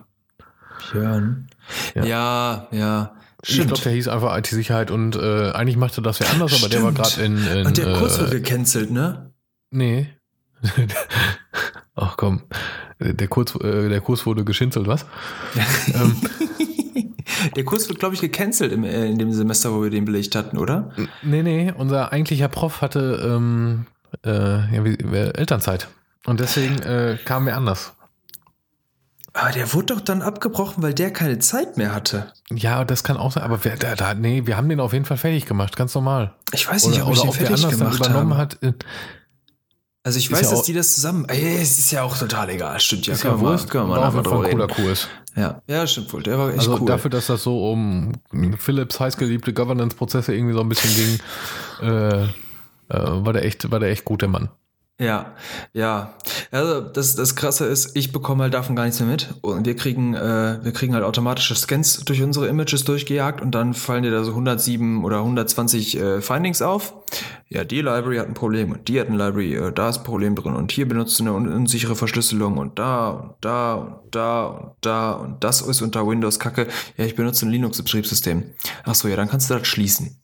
Björn. Ja, ja. ja. Stimmt. Ich glaube, der hieß einfach IT-Sicherheit und äh, eigentlich machte das ja anders, aber der war gerade in, in. Und der Kurs äh, wurde gecancelt, ne? Nee. Ach komm. Der Kurs, äh, der Kurs wurde geschinzelt, was? ähm, der Kurs wird, glaube ich, gecancelt im, äh, in dem Semester, wo wir den belegt hatten, oder? Nee, nee. Unser eigentlicher Prof hatte ähm, äh, ja, wie, Elternzeit. Und deswegen äh, kamen wir anders. Aber der wurde doch dann abgebrochen, weil der keine Zeit mehr hatte. Ja, das kann auch sein, aber wer, da, da, nee, wir haben den auf jeden Fall fertig gemacht, ganz normal. Ich weiß nicht, oder, ob ich den fertig anders gemacht übernommen haben. hat. Äh, also ich weiß, ja dass die das zusammen. Ey, es ist ja auch total egal, stimmt ja. Ist ja Wurst, wir mal einfach ein cooler Kurs. Ja, ja, stimmt wohl. Der war echt also cool. dafür, dass das so um Philips heißgeliebte Governance-Prozesse irgendwie so ein bisschen ging, äh, äh, war der echt, war der echt gut, der Mann. Ja, ja. Also das, das Krasse ist, ich bekomme halt davon gar nichts mehr mit. Und wir kriegen, äh, wir kriegen halt automatische Scans durch unsere Images durchgejagt und dann fallen dir da so 107 oder 120 äh, Findings auf. Ja, die Library hat ein Problem und die hat ein Library, äh, da ist ein Problem drin und hier benutzt du eine un unsichere Verschlüsselung und da und da und da und da und das ist unter Windows Kacke. Ja, ich benutze ein Linux-Betriebssystem. Ach so, ja, dann kannst du das schließen.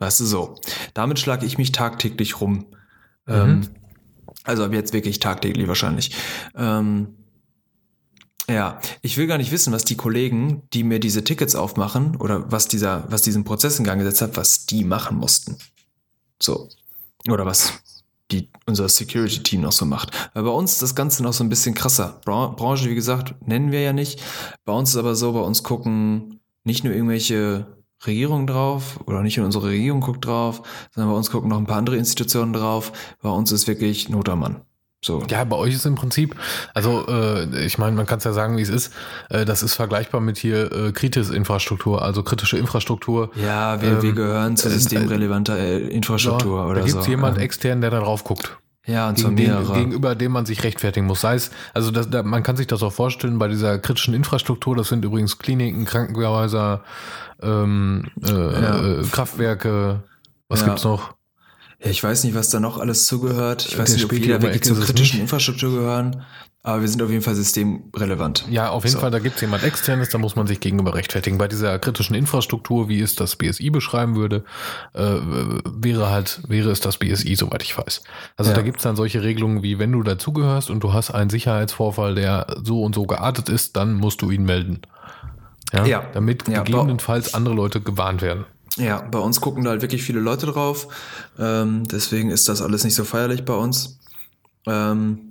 Weißt du so. Damit schlage ich mich tagtäglich rum. Mhm. Ähm, also ab jetzt wirklich tagtäglich wahrscheinlich. Ähm, ja, ich will gar nicht wissen, was die Kollegen, die mir diese Tickets aufmachen oder was dieser, was diesen Prozess in Gang gesetzt hat, was die machen mussten. So. Oder was die, unser Security-Team noch so macht. Weil bei uns ist das Ganze noch so ein bisschen krasser. Bra Branche, wie gesagt, nennen wir ja nicht. Bei uns ist aber so, bei uns gucken nicht nur irgendwelche Regierung drauf oder nicht nur unsere Regierung guckt drauf, sondern bei uns gucken noch ein paar andere Institutionen drauf. Bei uns ist wirklich Notermann. So. Ja, bei euch ist im Prinzip, also äh, ich meine, man kann es ja sagen, wie es ist. Äh, das ist vergleichbar mit hier äh, Kritis-Infrastruktur, also kritische Infrastruktur. Ja, wir, ähm, wir gehören zu äh, systemrelevanter äh, Infrastruktur ja, oder da so. Da gibt jemand ähm. extern, der da drauf guckt. Ja, und gegen den, gegenüber dem man sich rechtfertigen muss. Sei es, also das, da, man kann sich das auch vorstellen bei dieser kritischen Infrastruktur, das sind übrigens Kliniken, Krankenhäuser, ähm, äh, ja. Kraftwerke, was ja. gibt's noch? Ja, ich weiß nicht, was da noch alles zugehört. Ich weiß nicht, ob jeder wirklich zur kritischen. Infrastruktur gehören. Aber wir sind auf jeden Fall systemrelevant. Ja, auf jeden so. Fall, da gibt es jemand externes, da muss man sich gegenüber rechtfertigen. Bei dieser kritischen Infrastruktur, wie es das BSI beschreiben würde, äh, wäre halt, wäre es das BSI, soweit ich weiß. Also ja. da gibt es dann solche Regelungen wie, wenn du dazugehörst und du hast einen Sicherheitsvorfall, der so und so geartet ist, dann musst du ihn melden. Ja, ja. damit ja, gegebenenfalls andere Leute gewarnt werden. Ja, bei uns gucken da halt wirklich viele Leute drauf. Ähm, deswegen ist das alles nicht so feierlich bei uns. Ähm,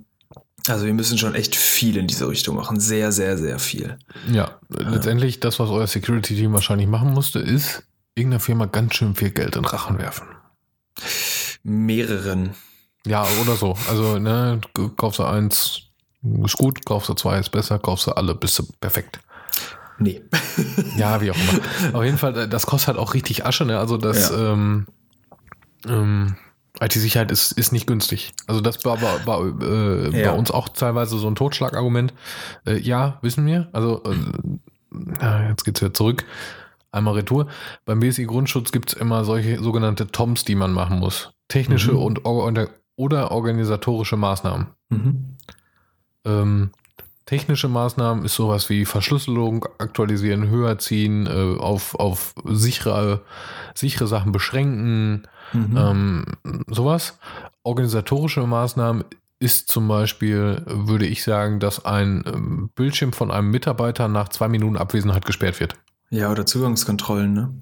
also wir müssen schon echt viel in diese Richtung machen. Sehr, sehr, sehr viel. Ja, letztendlich das, was euer Security-Team wahrscheinlich machen musste, ist irgendeiner Firma ganz schön viel Geld in Rachen werfen. Mehreren. Ja, oder so. Also, ne, kaufst du eins, ist gut, kaufst du zwei, ist besser, kaufst du alle, bist du perfekt. Nee. ja, wie auch immer. Auf jeden Fall, das kostet halt auch richtig Asche, ne? Also das ja. ähm, ähm, IT-Sicherheit ist, ist nicht günstig. Also das war, war, war äh, ja. bei uns auch teilweise so ein Totschlagargument. Äh, ja, wissen wir. Also äh, jetzt geht's wieder zurück. Einmal Retour. Beim BSI Grundschutz gibt's immer solche sogenannte TOMs, die man machen muss. Technische mhm. und oder organisatorische Maßnahmen. Mhm. Ähm, Technische Maßnahmen ist sowas wie Verschlüsselung aktualisieren, höher ziehen, äh, auf, auf sichere, sichere Sachen beschränken, mhm. ähm, sowas. Organisatorische Maßnahmen ist zum Beispiel, würde ich sagen, dass ein ähm, Bildschirm von einem Mitarbeiter nach zwei Minuten Abwesenheit gesperrt wird. Ja, oder Zugangskontrollen, ne?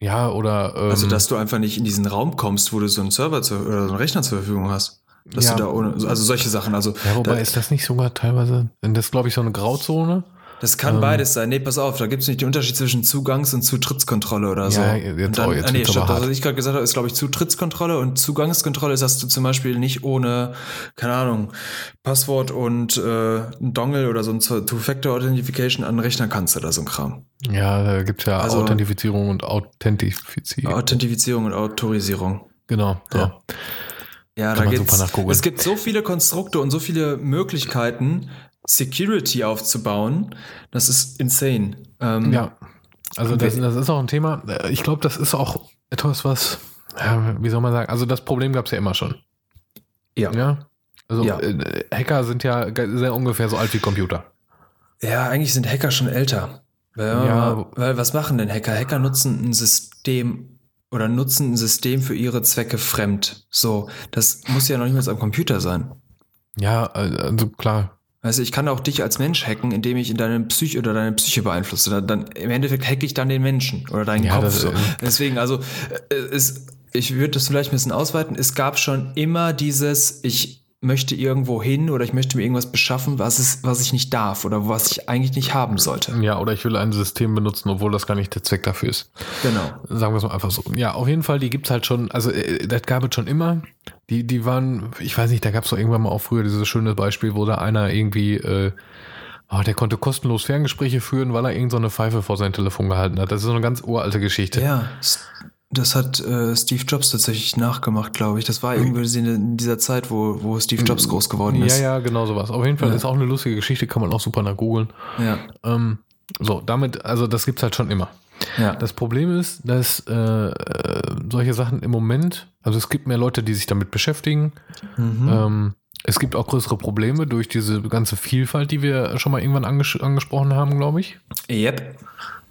Ja, oder. Ähm, also, dass du einfach nicht in diesen Raum kommst, wo du so einen Server zu, oder so einen Rechner zur Verfügung hast. Dass ja. du da ohne, also solche Sachen, also. Ja, wobei da, ist das nicht sogar teilweise, das ist glaube ich so eine Grauzone? Das kann ähm, beides sein. Nee, pass auf, da gibt es nicht den Unterschied zwischen Zugangs- und Zutrittskontrolle oder so. Ja, jetzt, dann, oh, jetzt ah, nee, stopp, das, was ich gerade gesagt habe, ist, glaube ich, Zutrittskontrolle und Zugangskontrolle ist, dass du zum Beispiel nicht ohne, keine Ahnung, Passwort und äh, ein Dongle oder so ein Two-Factor-Authentification an den Rechner kannst oder so ein Kram. Ja, da gibt es ja also, Authentifizierung und Authentifizierung. Authentifizierung und Autorisierung. Genau. So. Ja. Ja, Kann da gibt's, es gibt so viele Konstrukte und so viele Möglichkeiten, Security aufzubauen. Das ist insane. Ähm, ja, also das, das, ist auch ein Thema. Ich glaube, das ist auch etwas, was, wie soll man sagen, also das Problem gab es ja immer schon. Ja. Ja. Also ja. Äh, Hacker sind ja sehr ungefähr so alt wie Computer. Ja, eigentlich sind Hacker schon älter. Weil, ja. weil was machen denn Hacker? Hacker nutzen ein System oder nutzen ein System für ihre Zwecke fremd. So, das muss ja noch nicht mal am Computer sein. Ja, also klar. Also ich kann auch dich als Mensch hacken, indem ich in deine Psyche oder deine Psyche beeinflusse. Dann, dann im Endeffekt hacke ich dann den Menschen oder deinen ja, Kopf. Das, so. Deswegen, also äh, es, ich würde das vielleicht ein bisschen ausweiten. Es gab schon immer dieses, ich möchte irgendwo hin oder ich möchte mir irgendwas beschaffen, was, ist, was ich nicht darf oder was ich eigentlich nicht haben sollte. Ja, oder ich will ein System benutzen, obwohl das gar nicht der Zweck dafür ist. Genau. Sagen wir es mal einfach so. Ja, auf jeden Fall, die gibt es halt schon, also äh, das gab es schon immer. Die, die waren, ich weiß nicht, da gab es doch irgendwann mal auch früher dieses schöne Beispiel, wo da einer irgendwie, äh, oh, der konnte kostenlos Ferngespräche führen, weil er irgendeine so Pfeife vor sein Telefon gehalten hat. Das ist so eine ganz uralte Geschichte. Ja, Das hat äh, Steve Jobs tatsächlich nachgemacht, glaube ich. Das war irgendwie in dieser Zeit, wo, wo Steve Jobs groß geworden ist. Ja, ja, genau sowas. Auf jeden Fall ja. ist auch eine lustige Geschichte, kann man auch super nach googeln. Ja. Ähm, so, damit, also das gibt es halt schon immer. Ja. Das Problem ist, dass äh, äh, solche Sachen im Moment, also es gibt mehr Leute, die sich damit beschäftigen. Mhm. Ähm, es gibt auch größere Probleme durch diese ganze Vielfalt, die wir schon mal irgendwann anges angesprochen haben, glaube ich. Yep.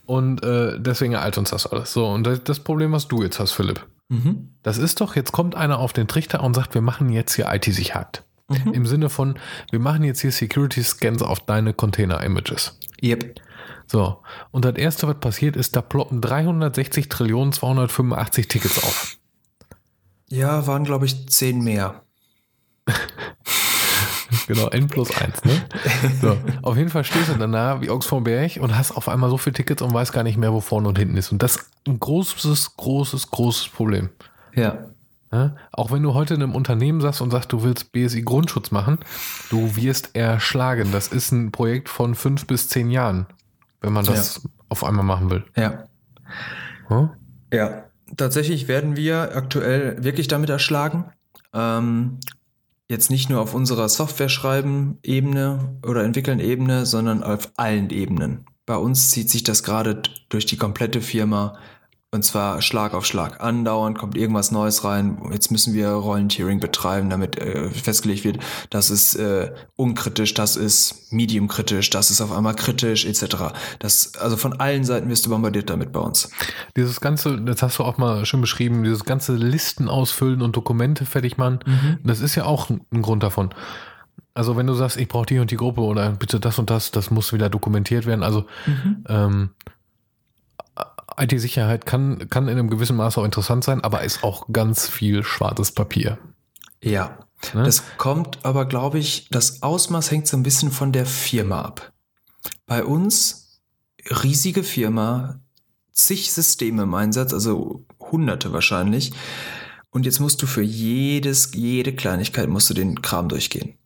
Und äh, deswegen ereilt uns das alles. So, und das, das Problem, was du jetzt hast, Philipp, mhm. das ist doch, jetzt kommt einer auf den Trichter und sagt, wir machen jetzt hier IT-Sicherheit. Mhm. Im Sinne von, wir machen jetzt hier Security-Scans auf deine Container-Images. Yep. So, und das erste, was passiert ist, da ploppen 360 Trillionen 285 Tickets auf. Ja, waren, glaube ich, 10 mehr. genau, N plus 1, ne? So, auf jeden Fall stehst du dann da wie Ochs vom Berg und hast auf einmal so viele Tickets und weißt gar nicht mehr, wo vorne und hinten ist. Und das ist ein großes, großes, großes Problem. Ja. ja. Auch wenn du heute in einem Unternehmen sagst und sagst, du willst BSI Grundschutz machen, du wirst erschlagen. Das ist ein Projekt von fünf bis zehn Jahren, wenn man das ja. auf einmal machen will. Ja. Hm? Ja. Tatsächlich werden wir aktuell wirklich damit erschlagen. Ähm, jetzt nicht nur auf unserer Software-Schreiben-Ebene oder Entwickeln-Ebene, sondern auf allen Ebenen. Bei uns zieht sich das gerade durch die komplette Firma und zwar Schlag auf Schlag. Andauernd kommt irgendwas Neues rein. Jetzt müssen wir Rollentiering betreiben, damit äh, festgelegt wird, das ist äh, unkritisch, das ist mediumkritisch, das ist auf einmal kritisch, etc. Das, also von allen Seiten wirst du bombardiert damit bei uns. Dieses ganze, das hast du auch mal schön beschrieben, dieses ganze Listen ausfüllen und Dokumente fertig machen, mhm. das ist ja auch ein Grund davon. Also wenn du sagst, ich brauche die und die Gruppe oder bitte das und das, das muss wieder dokumentiert werden. Also mhm. ähm, IT-Sicherheit kann, kann in einem gewissen Maße auch interessant sein, aber ist auch ganz viel schwarzes Papier. Ja. Ne? Das kommt aber, glaube ich, das Ausmaß hängt so ein bisschen von der Firma ab. Bei uns, riesige Firma, zig Systeme im Einsatz, also hunderte wahrscheinlich. Und jetzt musst du für jedes, jede Kleinigkeit musst du den Kram durchgehen.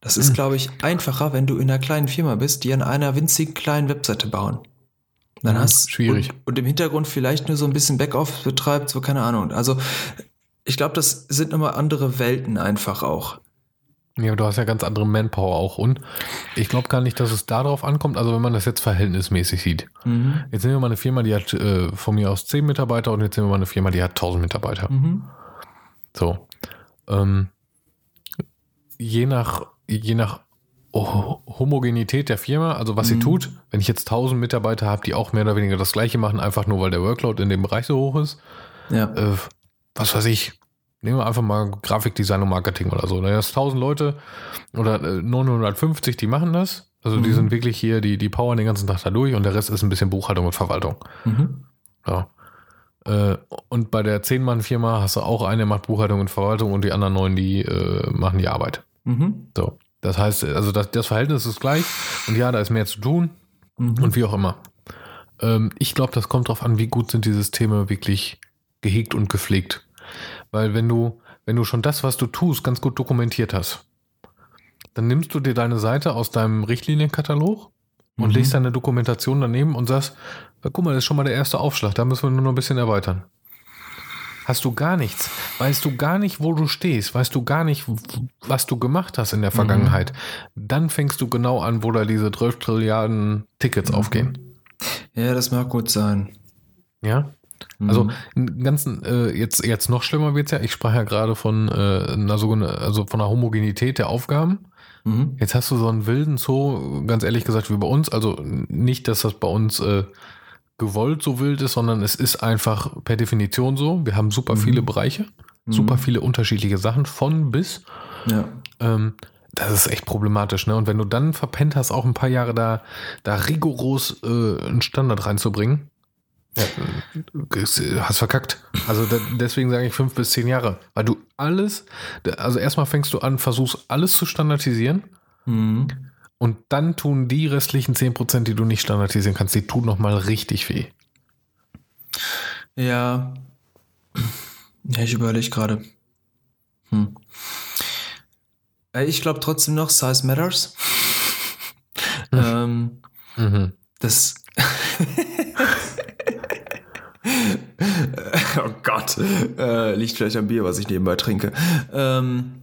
Das ist, hm. glaube ich, einfacher, wenn du in einer kleinen Firma bist, die an einer winzigen kleinen Webseite bauen. Dann hast schwierig. Und, und, im Hintergrund vielleicht nur so ein bisschen Backoff betreibt, so keine Ahnung. Also ich glaube, das sind nochmal andere Welten einfach auch. Ja, du hast ja ganz andere Manpower auch. Und ich glaube gar nicht, dass es darauf ankommt, also wenn man das jetzt verhältnismäßig sieht. Mhm. Jetzt nehmen wir mal eine Firma, die hat äh, von mir aus 10 Mitarbeiter und jetzt nehmen wir mal eine Firma, die hat 1000 Mitarbeiter. Mhm. So. Ähm, je nach, je nach Homogenität der Firma, also was mhm. sie tut. Wenn ich jetzt 1000 Mitarbeiter habe, die auch mehr oder weniger das Gleiche machen, einfach nur weil der Workload in dem Bereich so hoch ist. Ja. Äh, was weiß ich. Nehmen wir einfach mal Grafikdesign und Marketing oder so. Da ist 1000 Leute oder 950, äh, die machen das. Also mhm. die sind wirklich hier, die, die powern den ganzen Tag da durch und der Rest ist ein bisschen Buchhaltung und Verwaltung. Mhm. Ja. Äh, und bei der 10-Mann-Firma hast du auch eine, macht Buchhaltung und Verwaltung und die anderen neun, die äh, machen die Arbeit. Mhm. So. Das heißt, also das, das Verhältnis ist gleich und ja, da ist mehr zu tun mhm. und wie auch immer. Ähm, ich glaube, das kommt darauf an, wie gut sind die Systeme wirklich gehegt und gepflegt. Weil wenn du, wenn du schon das, was du tust, ganz gut dokumentiert hast, dann nimmst du dir deine Seite aus deinem Richtlinienkatalog und mhm. legst deine Dokumentation daneben und sagst, guck mal, das ist schon mal der erste Aufschlag, da müssen wir nur noch ein bisschen erweitern hast du gar nichts. Weißt du gar nicht, wo du stehst, weißt du gar nicht, was du gemacht hast in der Vergangenheit. Mhm. Dann fängst du genau an, wo da diese 12 Trilliarden Tickets mhm. aufgehen. Ja, das mag gut sein. Ja. Mhm. Also ganzen, äh, jetzt, jetzt noch schlimmer wird es ja. Ich sprach ja gerade von äh, einer sogenannten, also von einer Homogenität der Aufgaben. Mhm. Jetzt hast du so einen wilden Zoo, ganz ehrlich gesagt, wie bei uns. Also nicht, dass das bei uns äh, gewollt so wild ist, sondern es ist einfach per Definition so. Wir haben super mhm. viele Bereiche, mhm. super viele unterschiedliche Sachen von bis. Ja. Ähm, das ist echt problematisch, ne? Und wenn du dann verpennt hast, auch ein paar Jahre da, da rigoros äh, einen Standard reinzubringen, ja, hast verkackt. Also da, deswegen sage ich fünf bis zehn Jahre, weil du alles, also erstmal fängst du an, versuchst alles zu standardisieren. Mhm. Und dann tun die restlichen 10%, die du nicht standardisieren kannst, die tun nochmal richtig weh. Ja. Ja, ich überlege gerade. Hm. Äh, ich glaube trotzdem noch, Size Matters. ähm, mhm. Das. oh Gott. Äh, liegt vielleicht am Bier, was ich nebenbei trinke. Ähm,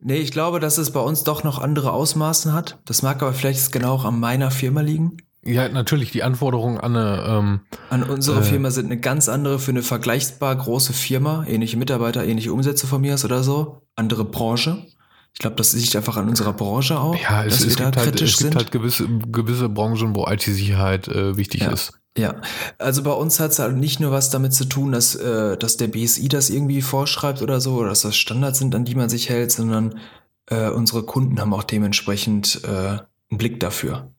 nee, ich glaube, dass es bei uns doch noch andere Ausmaßen hat. Das mag aber vielleicht genau auch an meiner Firma liegen. Ja, natürlich, die Anforderungen an eine. Ähm, an unsere äh, Firma sind eine ganz andere für eine vergleichbar große Firma, ähnliche Mitarbeiter, ähnliche Umsätze von mir ist oder so, andere Branche. Ich glaube, das liegt einfach an unserer Branche auch. Ja, es, es gibt, halt, es gibt halt gewisse, gewisse Branchen, wo IT-Sicherheit äh, wichtig ja. ist. Ja, also bei uns hat es halt nicht nur was damit zu tun, dass, äh, dass der BSI das irgendwie vorschreibt oder so, oder dass das Standards sind, an die man sich hält, sondern äh, unsere Kunden haben auch dementsprechend äh, einen Blick dafür.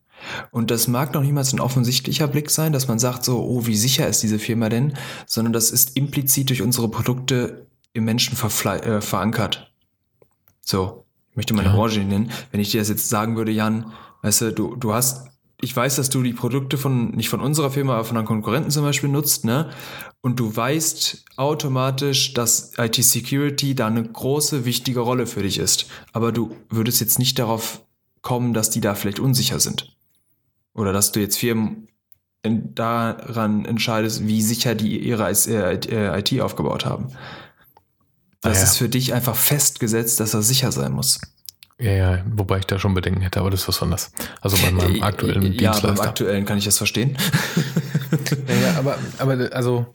Und das mag noch niemals ein offensichtlicher Blick sein, dass man sagt so, oh, wie sicher ist diese Firma denn, sondern das ist implizit durch unsere Produkte im Menschen äh, verankert. So, ich möchte meine ja. Branche nennen. Wenn ich dir das jetzt sagen würde, Jan, weißt du, du, du hast, ich weiß, dass du die Produkte von, nicht von unserer Firma, aber von einem Konkurrenten zum Beispiel nutzt, ne? Und du weißt automatisch, dass IT-Security da eine große, wichtige Rolle für dich ist. Aber du würdest jetzt nicht darauf kommen, dass die da vielleicht unsicher sind. Oder dass du jetzt Firmen daran entscheidest, wie sicher die ihre IT äh, aufgebaut haben. Das ah, ja. ist für dich einfach festgesetzt, dass er sicher sein muss. Ja, ja, wobei ich da schon Bedenken hätte, aber das ist was anderes. Also bei meinem aktuellen ja, Dienstleister. Ja, beim aktuellen kann ich das verstehen. ja, ja, aber, aber also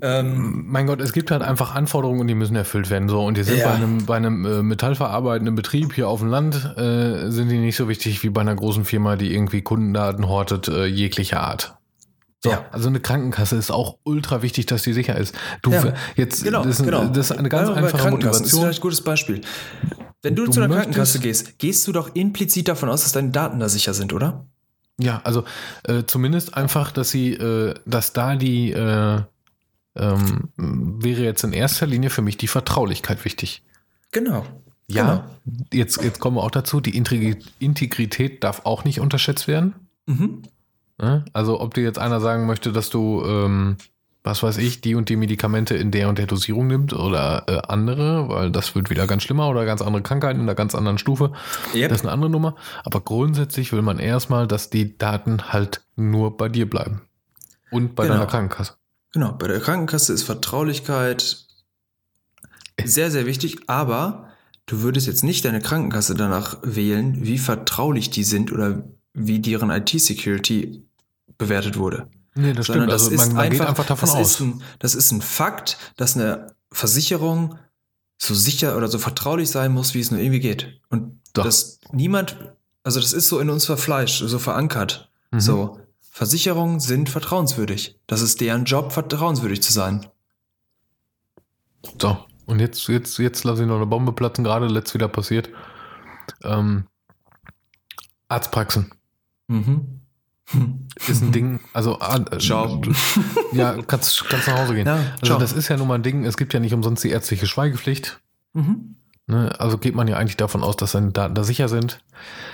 ähm, mein Gott, es gibt halt einfach Anforderungen und die müssen erfüllt werden. So, und die sind ja. bei einem, bei einem äh, metallverarbeitenden Betrieb hier auf dem Land, äh, sind die nicht so wichtig wie bei einer großen Firma, die irgendwie Kundendaten hortet, äh, jeglicher Art. So, ja. also eine Krankenkasse ist auch ultra wichtig, dass die sicher ist. Du ja. jetzt genau, das, genau. das ist eine ganz einfache Motivation. Das ist vielleicht ein gutes Beispiel. Wenn du, du zu einer Krankenkasse gehst, gehst du doch implizit davon aus, dass deine Daten da sicher sind, oder? Ja, also äh, zumindest einfach, dass sie, äh, dass da die äh, ähm, wäre jetzt in erster Linie für mich die Vertraulichkeit wichtig. Genau. Ja, genau. Jetzt, jetzt kommen wir auch dazu, die Integrität darf auch nicht unterschätzt werden. Mhm. Also ob dir jetzt einer sagen möchte, dass du, ähm, was weiß ich, die und die Medikamente in der und der Dosierung nimmt oder äh, andere, weil das wird wieder ganz schlimmer oder ganz andere Krankheiten in einer ganz anderen Stufe. Yep. Das ist eine andere Nummer. Aber grundsätzlich will man erstmal, dass die Daten halt nur bei dir bleiben. Und bei genau. deiner Krankenkasse. Genau, bei der Krankenkasse ist Vertraulichkeit sehr, sehr wichtig, aber du würdest jetzt nicht deine Krankenkasse danach wählen, wie vertraulich die sind oder wie deren IT-Security bewertet wurde. Nee, das Sondern stimmt. Das also man, man einfach, geht einfach davon das aus. Ist ein, das ist ein Fakt, dass eine Versicherung so sicher oder so vertraulich sein muss, wie es nur irgendwie geht. Und Doch. dass niemand, also das ist so in uns verfleischt, so verankert. Mhm. So, Versicherungen sind vertrauenswürdig. Das ist deren Job, vertrauenswürdig zu sein. So, und jetzt, jetzt, jetzt lasse ich noch eine Bombe platzen, gerade letzt wieder passiert. Ähm, Arztpraxen. Mhm. Ist ein Ding, also äh, ciao. ja, kannst, kannst nach Hause gehen. Ja, also das ist ja nun mal ein Ding, es gibt ja nicht umsonst die ärztliche Schweigepflicht. Mhm. Ne, also geht man ja eigentlich davon aus, dass seine Daten da sicher sind.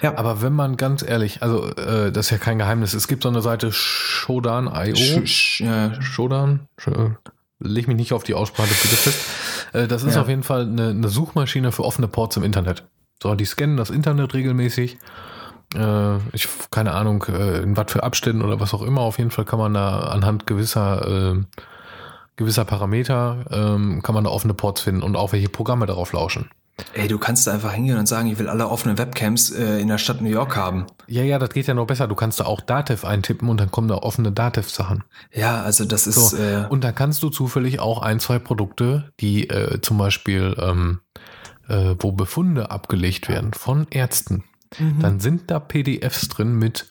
Ja. Aber wenn man ganz ehrlich, also äh, das ist ja kein Geheimnis, es gibt so eine Seite Shodan.io. Sh äh, Shodan? Leg mich nicht auf die Aussprache bitte fest. Äh, das ist ja. auf jeden Fall eine, eine, Suchmaschine für offene Ports im Internet. So, die scannen das Internet regelmäßig. Äh, ich keine Ahnung, äh, in was für Abständen oder was auch immer. Auf jeden Fall kann man da anhand gewisser äh, gewisser Parameter ähm, kann man da offene Ports finden und auch welche Programme darauf lauschen. Ey, du kannst da einfach hingehen und sagen, ich will alle offenen Webcams äh, in der Stadt New York haben. Ja, ja, das geht ja noch besser. Du kannst da auch Datev eintippen und dann kommen da offene Datev-Sachen. Ja, also das ist. So. Äh und dann kannst du zufällig auch ein, zwei Produkte, die äh, zum Beispiel, ähm, äh, wo Befunde abgelegt werden von Ärzten, mhm. dann sind da PDFs drin mit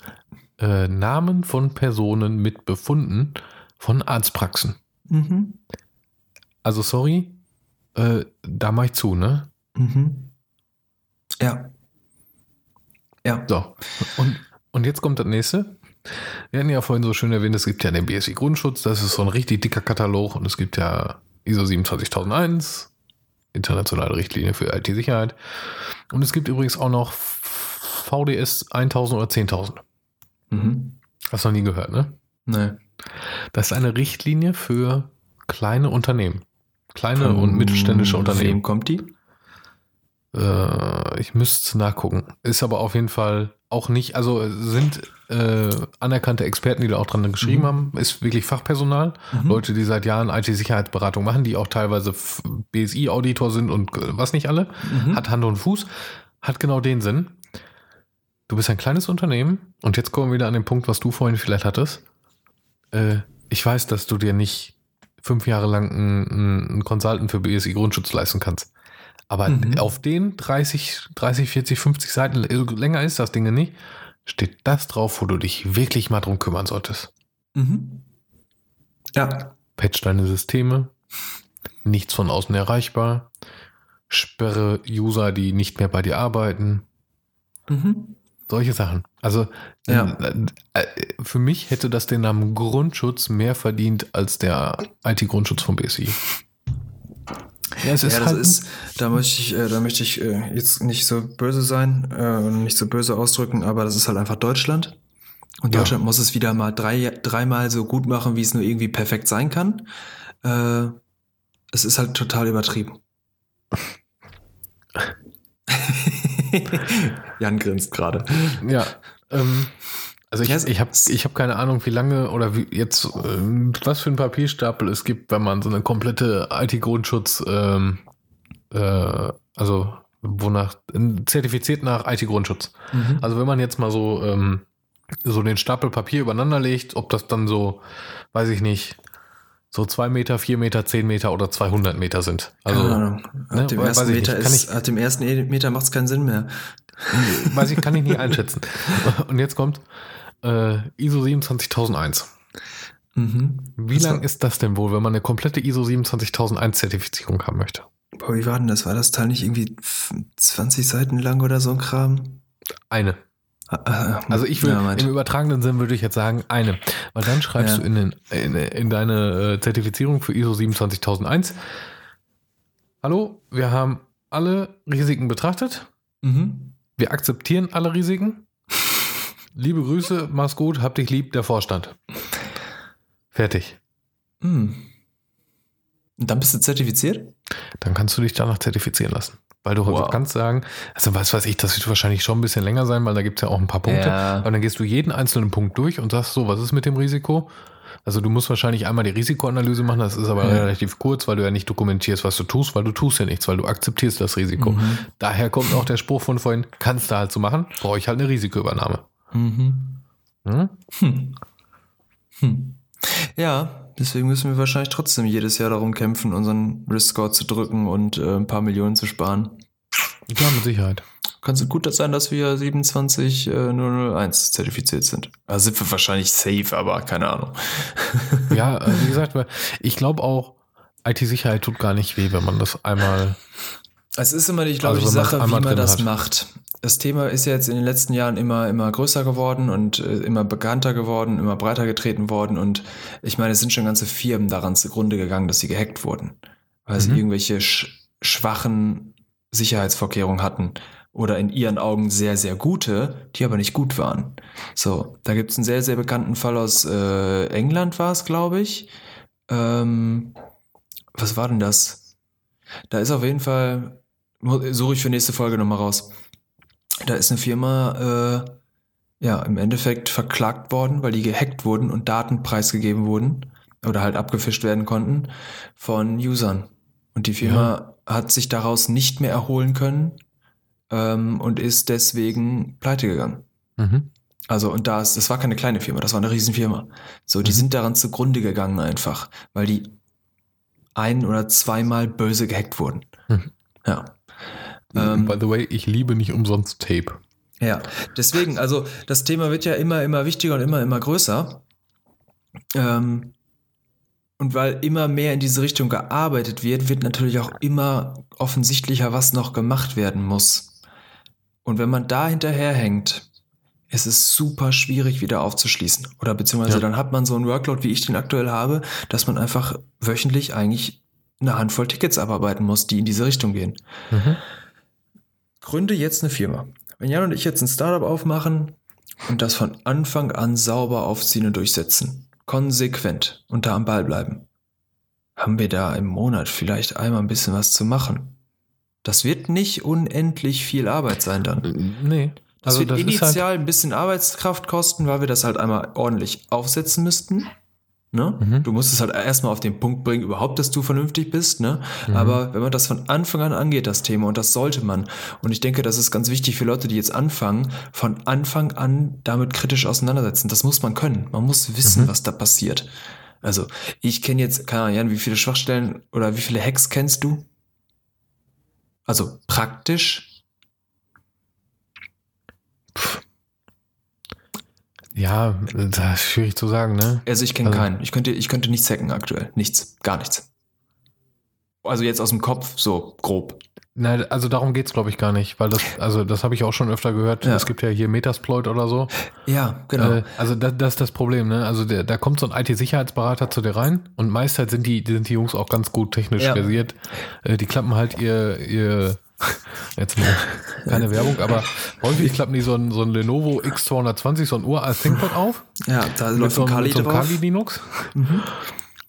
äh, Namen von Personen mit Befunden von Arztpraxen. Mhm. Also sorry, äh, da mach ich zu, ne? Mhm. Ja. Ja. So. Und, und jetzt kommt das nächste. Wir hatten ja vorhin so schön erwähnt, es gibt ja den BSI Grundschutz, das ist so ein richtig dicker Katalog und es gibt ja ISO 27001, internationale Richtlinie für IT-Sicherheit. Und es gibt übrigens auch noch VDS 1000 oder 10.000. Mhm. Hast du noch nie gehört, ne? Nee. Das ist eine Richtlinie für kleine Unternehmen. Kleine Von und mittelständische Unternehmen. Wem kommt die? Äh, ich müsste nachgucken. Ist aber auf jeden Fall auch nicht, also sind äh, anerkannte Experten, die da auch dran geschrieben mhm. haben, ist wirklich Fachpersonal, mhm. Leute, die seit Jahren IT-Sicherheitsberatung machen, die auch teilweise BSI-Auditor sind und äh, was nicht alle, mhm. hat Hand und Fuß, hat genau den Sinn. Du bist ein kleines Unternehmen und jetzt kommen wir wieder an den Punkt, was du vorhin vielleicht hattest. Äh, ich weiß, dass du dir nicht fünf Jahre lang einen, einen Consultant für BSI Grundschutz leisten kannst. Aber mhm. auf den 30, 30, 40, 50 Seiten, länger ist das Ding nicht, steht das drauf, wo du dich wirklich mal drum kümmern solltest. Mhm. Ja. Patch deine Systeme, nichts von außen erreichbar, sperre User, die nicht mehr bei dir arbeiten. Mhm. Solche Sachen. Also ja. äh, für mich hätte das den Namen Grundschutz mehr verdient als der IT-Grundschutz vom BSI. Ja, es ist, ja, halt ist da möchte ich, äh, da möchte ich äh, jetzt nicht so böse sein äh, und nicht so böse ausdrücken, aber das ist halt einfach Deutschland. Und Deutschland ja. muss es wieder mal drei, dreimal so gut machen, wie es nur irgendwie perfekt sein kann. Es ist halt total übertrieben. Jan grinst gerade. Ja. Ähm, also ich, ich habe ich hab keine Ahnung, wie lange oder wie jetzt, äh, was für ein Papierstapel es gibt, wenn man so eine komplette IT-Grundschutz, ähm, äh, also wonach, zertifiziert nach IT-Grundschutz. Mhm. Also wenn man jetzt mal so, ähm, so den Stapel Papier übereinander legt, ob das dann so, weiß ich nicht, so zwei Meter, vier Meter, zehn Meter oder 200 Meter sind. Also, Keine Ahnung. Ab, ne, dem, ersten Meter ist, ab dem ersten Meter macht es keinen Sinn mehr. Weiß ich, kann ich nie einschätzen. Und jetzt kommt, äh, ISO 27001. Mhm. Wie lang ist das denn wohl, wenn man eine komplette ISO 27001 Zertifizierung haben möchte? Boah, wie war denn das? War das Teil nicht irgendwie 20 Seiten lang oder so ein Kram? Eine. Ah, ah. Also ich will, ja, im übertragenen Sinn würde ich jetzt sagen, eine. Weil dann schreibst ja. du in, den, in, in, deine äh, Zertifizierung für ISO 27001, hallo, wir haben alle Risiken betrachtet. Mhm. Wir akzeptieren alle Risiken. Liebe Grüße, mach's gut, hab dich lieb, der Vorstand. Fertig. Hm. Und dann bist du zertifiziert? Dann kannst du dich danach zertifizieren lassen. Weil du wow. kannst sagen, also was weiß ich, das wird wahrscheinlich schon ein bisschen länger sein, weil da gibt es ja auch ein paar Punkte. Ja. Und dann gehst du jeden einzelnen Punkt durch und sagst so, was ist mit dem Risiko? Also du musst wahrscheinlich einmal die Risikoanalyse machen, das ist aber ja. relativ kurz, weil du ja nicht dokumentierst, was du tust, weil du tust ja nichts, weil du akzeptierst das Risiko. Mhm. Daher kommt auch der Spruch von vorhin, kannst du halt so machen, brauche ich halt eine Risikoübernahme. Mhm. Hm? Hm. Hm. Ja, deswegen müssen wir wahrscheinlich trotzdem jedes Jahr darum kämpfen, unseren Risk-Score zu drücken und äh, ein paar Millionen zu sparen. Ja, mit Sicherheit. Kann es gut sein, dass wir 27001 äh, zertifiziert sind. Also sind wir wahrscheinlich safe, aber keine Ahnung. ja, äh, wie gesagt, ich glaube auch, IT-Sicherheit tut gar nicht weh, wenn man das einmal. Es ist immer, ich glaube, also, die Sache, wie man das hat. macht das Thema ist ja jetzt in den letzten Jahren immer, immer größer geworden und äh, immer bekannter geworden, immer breiter getreten worden. Und ich meine, es sind schon ganze Firmen daran zugrunde gegangen, dass sie gehackt wurden, weil mhm. sie irgendwelche sch schwachen Sicherheitsvorkehrungen hatten oder in ihren Augen sehr, sehr gute, die aber nicht gut waren. So, da gibt es einen sehr, sehr bekannten Fall aus äh, England, war es, glaube ich. Ähm, was war denn das? Da ist auf jeden Fall, suche ich für nächste Folge nochmal raus da ist eine Firma äh, ja im Endeffekt verklagt worden, weil die gehackt wurden und Daten preisgegeben wurden oder halt abgefischt werden konnten von Usern. Und die Firma ja. hat sich daraus nicht mehr erholen können ähm, und ist deswegen pleite gegangen. Mhm. Also, und da ist, das war keine kleine Firma, das war eine Riesenfirma. So, die mhm. sind daran zugrunde gegangen einfach, weil die ein- oder zweimal böse gehackt wurden. Mhm. Ja. Ähm, By the way, ich liebe nicht umsonst Tape. Ja, deswegen, also das Thema wird ja immer, immer wichtiger und immer, immer größer. Ähm, und weil immer mehr in diese Richtung gearbeitet wird, wird natürlich auch immer offensichtlicher, was noch gemacht werden muss. Und wenn man da hinterherhängt, ist es super schwierig, wieder aufzuschließen. Oder beziehungsweise ja. dann hat man so einen Workload, wie ich den aktuell habe, dass man einfach wöchentlich eigentlich eine Handvoll Tickets abarbeiten muss, die in diese Richtung gehen. Mhm gründe jetzt eine Firma. Wenn Jan und ich jetzt ein Startup aufmachen und das von Anfang an sauber aufziehen und durchsetzen, konsequent und da am Ball bleiben, haben wir da im Monat vielleicht einmal ein bisschen was zu machen. Das wird nicht unendlich viel Arbeit sein dann. Nee. Das also wird das initial halt ein bisschen Arbeitskraft kosten, weil wir das halt einmal ordentlich aufsetzen müssten. Ne? Mhm. Du musst es halt erstmal auf den Punkt bringen, überhaupt, dass du vernünftig bist. Ne? Mhm. Aber wenn man das von Anfang an angeht, das Thema, und das sollte man, und ich denke, das ist ganz wichtig für Leute, die jetzt anfangen, von Anfang an damit kritisch auseinandersetzen. Das muss man können. Man muss wissen, mhm. was da passiert. Also, ich kenne jetzt, keine Ahnung, Jan, wie viele Schwachstellen oder wie viele Hacks kennst du? Also praktisch Ja, das ist schwierig zu sagen, ne? Also ich kenne also, keinen. Ich könnte, ich könnte nichts hacken aktuell. Nichts. Gar nichts. Also jetzt aus dem Kopf, so grob. Nein, also darum geht es, glaube ich, gar nicht, weil das, also das habe ich auch schon öfter gehört. Ja. Es gibt ja hier Metasploit oder so. Ja, genau. Äh, also das, das, ist das Problem, ne? Also der, da kommt so ein IT-Sicherheitsberater zu dir rein und meist sind die, sind die Jungs auch ganz gut technisch ja. versiert. Äh, die klappen halt ihr, ihr Jetzt mal keine Werbung, aber häufig klappen die so ein, so ein Lenovo X220, so ein uralt ThinkPad auf. Ja, da läuft so ein Kali, so Kali Linux. Mhm.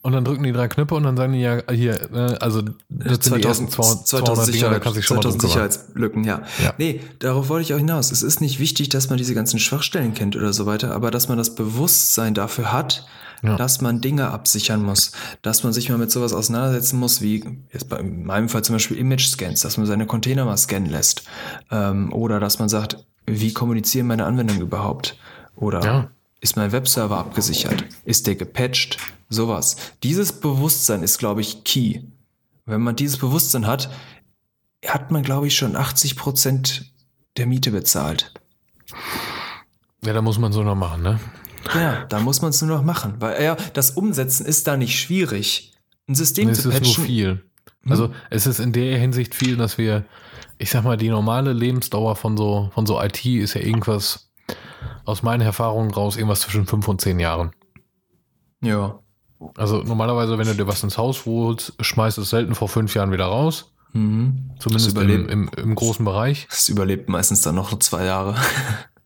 Und dann drücken die drei Knöpfe und dann sagen die ja hier, ne, also das 2000, sind die ersten 200, 2000 Dinger, da kannst du schon 2000 Sicherheitslücken, ja. ja. Nee, darauf wollte ich auch hinaus. Es ist nicht wichtig, dass man diese ganzen Schwachstellen kennt oder so weiter, aber dass man das Bewusstsein dafür hat, ja. dass man Dinge absichern muss, dass man sich mal mit sowas auseinandersetzen muss, wie jetzt bei in meinem Fall zum Beispiel Image-Scans, dass man seine Container mal scannen lässt. Ähm, oder dass man sagt, wie kommunizieren meine Anwendungen überhaupt? Oder ja. ist mein Webserver abgesichert? Ist der gepatcht? Sowas. Dieses Bewusstsein ist, glaube ich, key. Wenn man dieses Bewusstsein hat, hat man, glaube ich, schon 80 Prozent der Miete bezahlt. Ja, da muss man so noch machen, ne? Ja, da muss man es nur noch machen, weil ja, das Umsetzen ist da nicht schwierig. Ein System es zu patchen. Es ist nur viel. Hm? Also es ist in der Hinsicht viel, dass wir, ich sag mal, die normale Lebensdauer von so, von so IT ist ja irgendwas, aus meinen Erfahrungen raus, irgendwas zwischen fünf und zehn Jahren. Ja. Also normalerweise, wenn du dir was ins Haus holst, schmeißt es selten vor fünf Jahren wieder raus. Mhm. Zumindest im, im, im, großen Bereich. Es überlebt meistens dann noch zwei Jahre.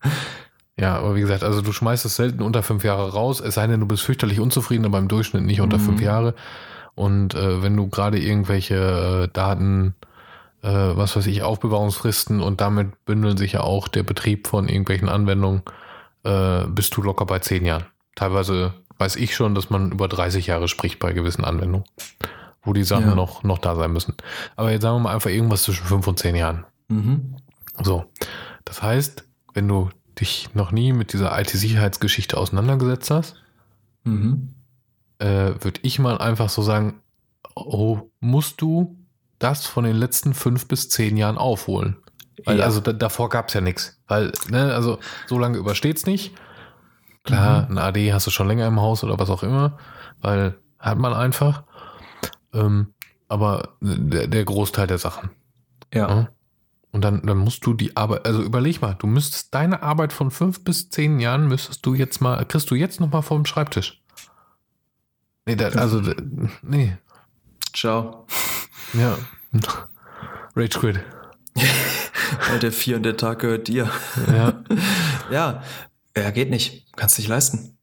Ja, aber wie gesagt, also du schmeißt es selten unter fünf Jahre raus, es sei denn, du bist fürchterlich unzufrieden, aber im Durchschnitt nicht unter mhm. fünf Jahre. Und äh, wenn du gerade irgendwelche äh, Daten, äh, was weiß ich, Aufbewahrungsfristen und damit bündeln sich ja auch der Betrieb von irgendwelchen Anwendungen, äh, bist du locker bei zehn Jahren. Teilweise weiß ich schon, dass man über 30 Jahre spricht bei gewissen Anwendungen, wo die Sachen ja. noch, noch da sein müssen. Aber jetzt sagen wir mal einfach irgendwas zwischen fünf und zehn Jahren. Mhm. So. Das heißt, wenn du dich noch nie mit dieser IT-Sicherheitsgeschichte auseinandergesetzt hast, mhm. äh, würde ich mal einfach so sagen, oh, musst du das von den letzten fünf bis zehn Jahren aufholen? Weil, ja. Also da, davor gab es ja nichts. Weil, ne, also so lange übersteht es nicht. Klar, mhm. ein AD hast du schon länger im Haus oder was auch immer, weil hat man einfach. Ähm, aber der, der, Großteil der Sachen. Ja. ja? Und dann, dann musst du die Arbeit, also überleg mal, du müsstest deine Arbeit von fünf bis zehn Jahren müsstest du jetzt mal, kriegst du jetzt noch mal vom Schreibtisch. Nee, da, also, nee. Ciao. Ja. Rage Quit. der vier und der Tag gehört dir. Ja. ja. Ja, geht nicht. Kannst dich leisten.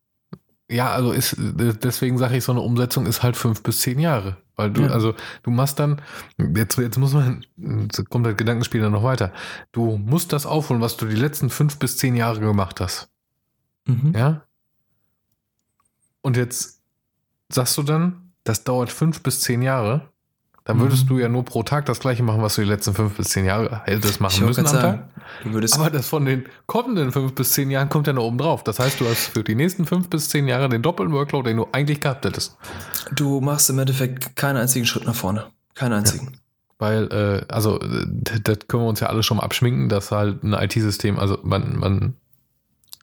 Ja, also ist, deswegen sage ich, so eine Umsetzung ist halt fünf bis zehn Jahre. Weil du, ja. also du machst dann, jetzt, jetzt muss man, jetzt kommt das Gedankenspiel dann noch weiter. Du musst das aufholen, was du die letzten fünf bis zehn Jahre gemacht hast. Mhm. Ja? Und jetzt sagst du dann, das dauert fünf bis zehn Jahre dann würdest mhm. du ja nur pro Tag das gleiche machen, was du die letzten fünf bis zehn Jahre hättest machen müssen am Tag. Aber das von den kommenden fünf bis zehn Jahren kommt ja noch oben drauf. Das heißt, du hast für die nächsten fünf bis zehn Jahre den doppelten Workload, den du eigentlich gehabt hättest. Du machst im Endeffekt keinen einzigen Schritt nach vorne. Keinen einzigen. Ja. Weil, äh, also, das können wir uns ja alle schon mal abschminken, dass halt ein IT-System, also man, man,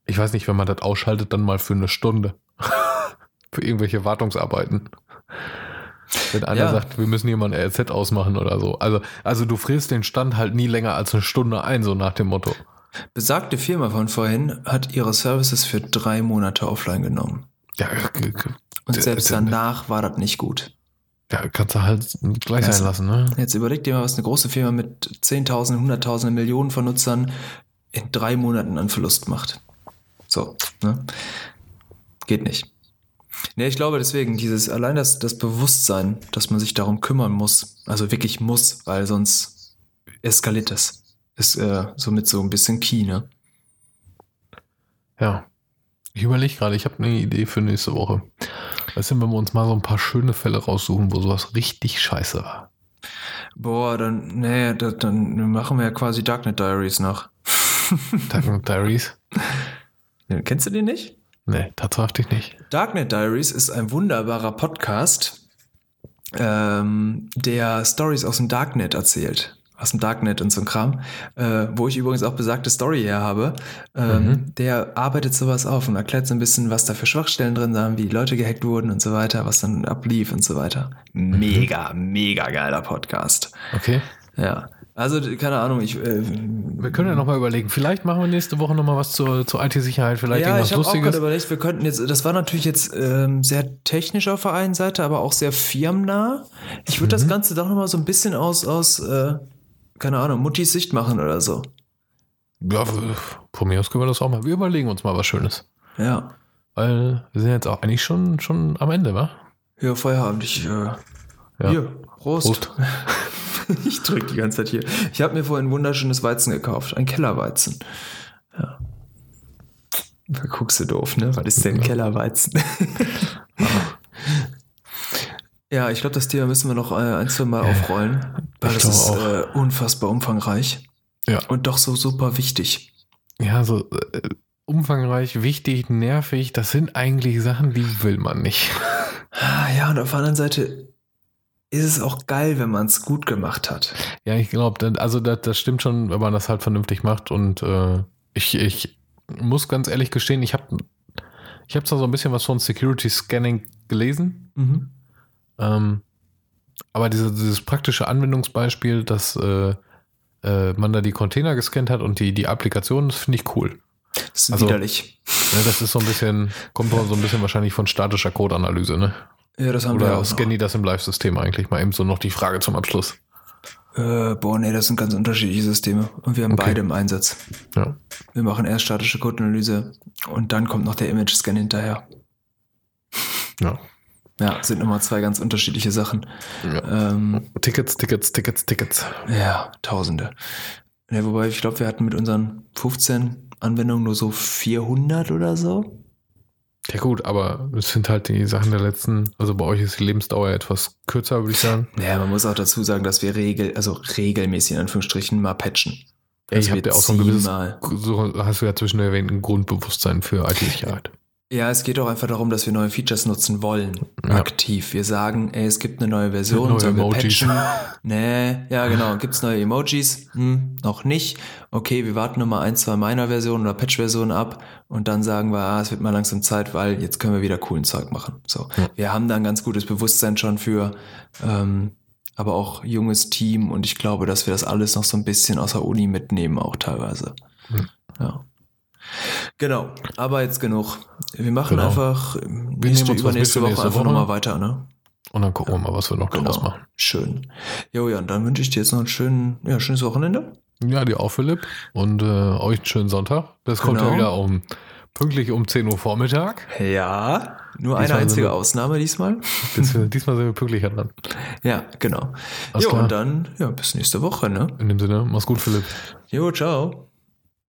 ich weiß nicht, wenn man das ausschaltet, dann mal für eine Stunde. für irgendwelche Wartungsarbeiten. Wenn einer ja. sagt, wir müssen hier mal ein RZ ausmachen oder so. Also, also du frisst den Stand halt nie länger als eine Stunde ein, so nach dem Motto. Besagte Firma von vorhin hat ihre Services für drei Monate offline genommen. Ja, und selbst danach war das nicht gut. Ja, kannst du halt gleich sein lassen, ne? Jetzt überleg dir mal, was eine große Firma mit Zehntausenden, Hunderttausenden, Millionen von Nutzern in drei Monaten an Verlust macht. So, ne? Geht nicht. Nee, ich glaube deswegen, dieses, allein das, das Bewusstsein, dass man sich darum kümmern muss, also wirklich muss, weil sonst eskaliert das. Ist äh, somit so ein bisschen key, ne? Ja. Ich überlege gerade, ich habe eine Idee für nächste Woche. Weißt du, wenn wir uns mal so ein paar schöne Fälle raussuchen, wo sowas richtig scheiße war. Boah, dann, nee, das, dann machen wir ja quasi Darknet Diaries nach. Darknet Diaries? Kennst du den nicht? Nee, tatsächlich nicht. Darknet Diaries ist ein wunderbarer Podcast, ähm, der Stories aus dem Darknet erzählt aus dem Darknet und so ein Kram, äh, wo ich übrigens auch besagte Story her habe, ähm, mhm. der arbeitet sowas auf und erklärt so ein bisschen, was da für Schwachstellen drin sind, wie Leute gehackt wurden und so weiter, was dann ablief und so weiter. Mhm. Mega, mhm. mega geiler Podcast. Okay. Ja. Also, keine Ahnung, ich. Äh, wir können ja nochmal überlegen. Vielleicht machen wir nächste Woche nochmal was zur, zur IT-Sicherheit, vielleicht ja, irgendwas ich Lustiges. Auch überlegt, wir könnten jetzt, das war natürlich jetzt ähm, sehr technisch auf der einen Seite, aber auch sehr firmennah. Ich würde mhm. das Ganze doch nochmal so ein bisschen aus, aus äh, keine Ahnung, Muttis Sicht machen oder so. Ja, von mir aus können wir das auch mal. Wir überlegen uns mal was Schönes. Ja. Weil wir sind jetzt auch eigentlich schon, schon am Ende, wa? Ja, Feierabend. Ich, äh, ja. Hier, Prost. Prost. ich drück die ganze Zeit hier. Ich habe mir vorhin ein wunderschönes Weizen gekauft. Ein Kellerweizen. Ja. Da guckst du doof, ne? Was ist denn ja. Kellerweizen? Ja, ich glaube, das Thema müssen wir noch äh, ein, zwei Mal aufrollen, weil das ist äh, unfassbar umfangreich. Ja. Und doch so super wichtig. Ja, so äh, umfangreich, wichtig, nervig, das sind eigentlich Sachen, die will man nicht. Ah, ja, und auf der anderen Seite ist es auch geil, wenn man es gut gemacht hat. Ja, ich glaube, also das, das, stimmt schon, wenn man das halt vernünftig macht. Und äh, ich, ich muss ganz ehrlich gestehen, ich habe ich hab zwar so ein bisschen was von Security Scanning gelesen. Mhm. Ähm, aber diese, dieses praktische Anwendungsbeispiel, dass äh, äh, man da die Container gescannt hat und die, die Applikation, das finde ich cool. Das ist also, widerlich. Ne, das ist so ein bisschen, kommt so ein bisschen wahrscheinlich von statischer Codeanalyse, ne? Ja, das haben Oder wir auch. scannen die das im Live-System eigentlich? Mal eben so noch die Frage zum Abschluss. Äh, boah, nee, das sind ganz unterschiedliche Systeme und wir haben okay. beide im Einsatz. Ja. Wir machen erst statische Codeanalyse und dann kommt noch der Image-Scan hinterher. Ja. Ja, sind nochmal zwei ganz unterschiedliche Sachen. Ja. Ähm, Tickets, Tickets, Tickets, Tickets. Ja, Tausende. Ja, wobei, ich glaube, wir hatten mit unseren 15 Anwendungen nur so 400 oder so. Ja gut, aber es sind halt die Sachen der letzten, also bei euch ist die Lebensdauer etwas kürzer, würde ich sagen. Ja, man muss auch dazu sagen, dass wir regel, also regelmäßig in Anführungsstrichen mal patchen. Ja, ich habe ja auch so ein gewisses, so hast du ja zwischen erwähnt, ein Grundbewusstsein für IT-Sicherheit. Ja, es geht auch einfach darum, dass wir neue Features nutzen wollen. Ja. Aktiv. Wir sagen, ey, es gibt eine neue Version, neue sollen Emojis. wir patchen? nee, ja genau. Gibt's neue Emojis? Hm, noch nicht. Okay, wir warten nochmal ein, zwei meiner Versionen oder Patch-Versionen ab und dann sagen wir, ah, es wird mal langsam Zeit, weil jetzt können wir wieder coolen Zeug machen. So. Ja. Wir haben da ein ganz gutes Bewusstsein schon für, ähm, aber auch junges Team und ich glaube, dass wir das alles noch so ein bisschen aus der Uni mitnehmen, auch teilweise. Hm. Ja. Genau, aber jetzt genug. Wir machen genau. einfach nächste, übernächste Woche einfach nochmal weiter, ne? Und dann gucken ja. wir mal, was wir noch genau. draus machen. Schön. Jo, ja, und dann wünsche ich dir jetzt noch ein schön, ja, schönes Wochenende. Ja, dir auch, Philipp. Und äh, euch einen schönen Sonntag. Das genau. kommt ja wieder um pünktlich um 10 Uhr Vormittag. Ja, nur diesmal eine einzige wir, Ausnahme diesmal. diesmal sind wir pünktlicher dran. Ja, genau. Alles jo, klar. und dann, ja, bis nächste Woche, ne? In dem Sinne, mach's gut, Philipp. Jo, ciao.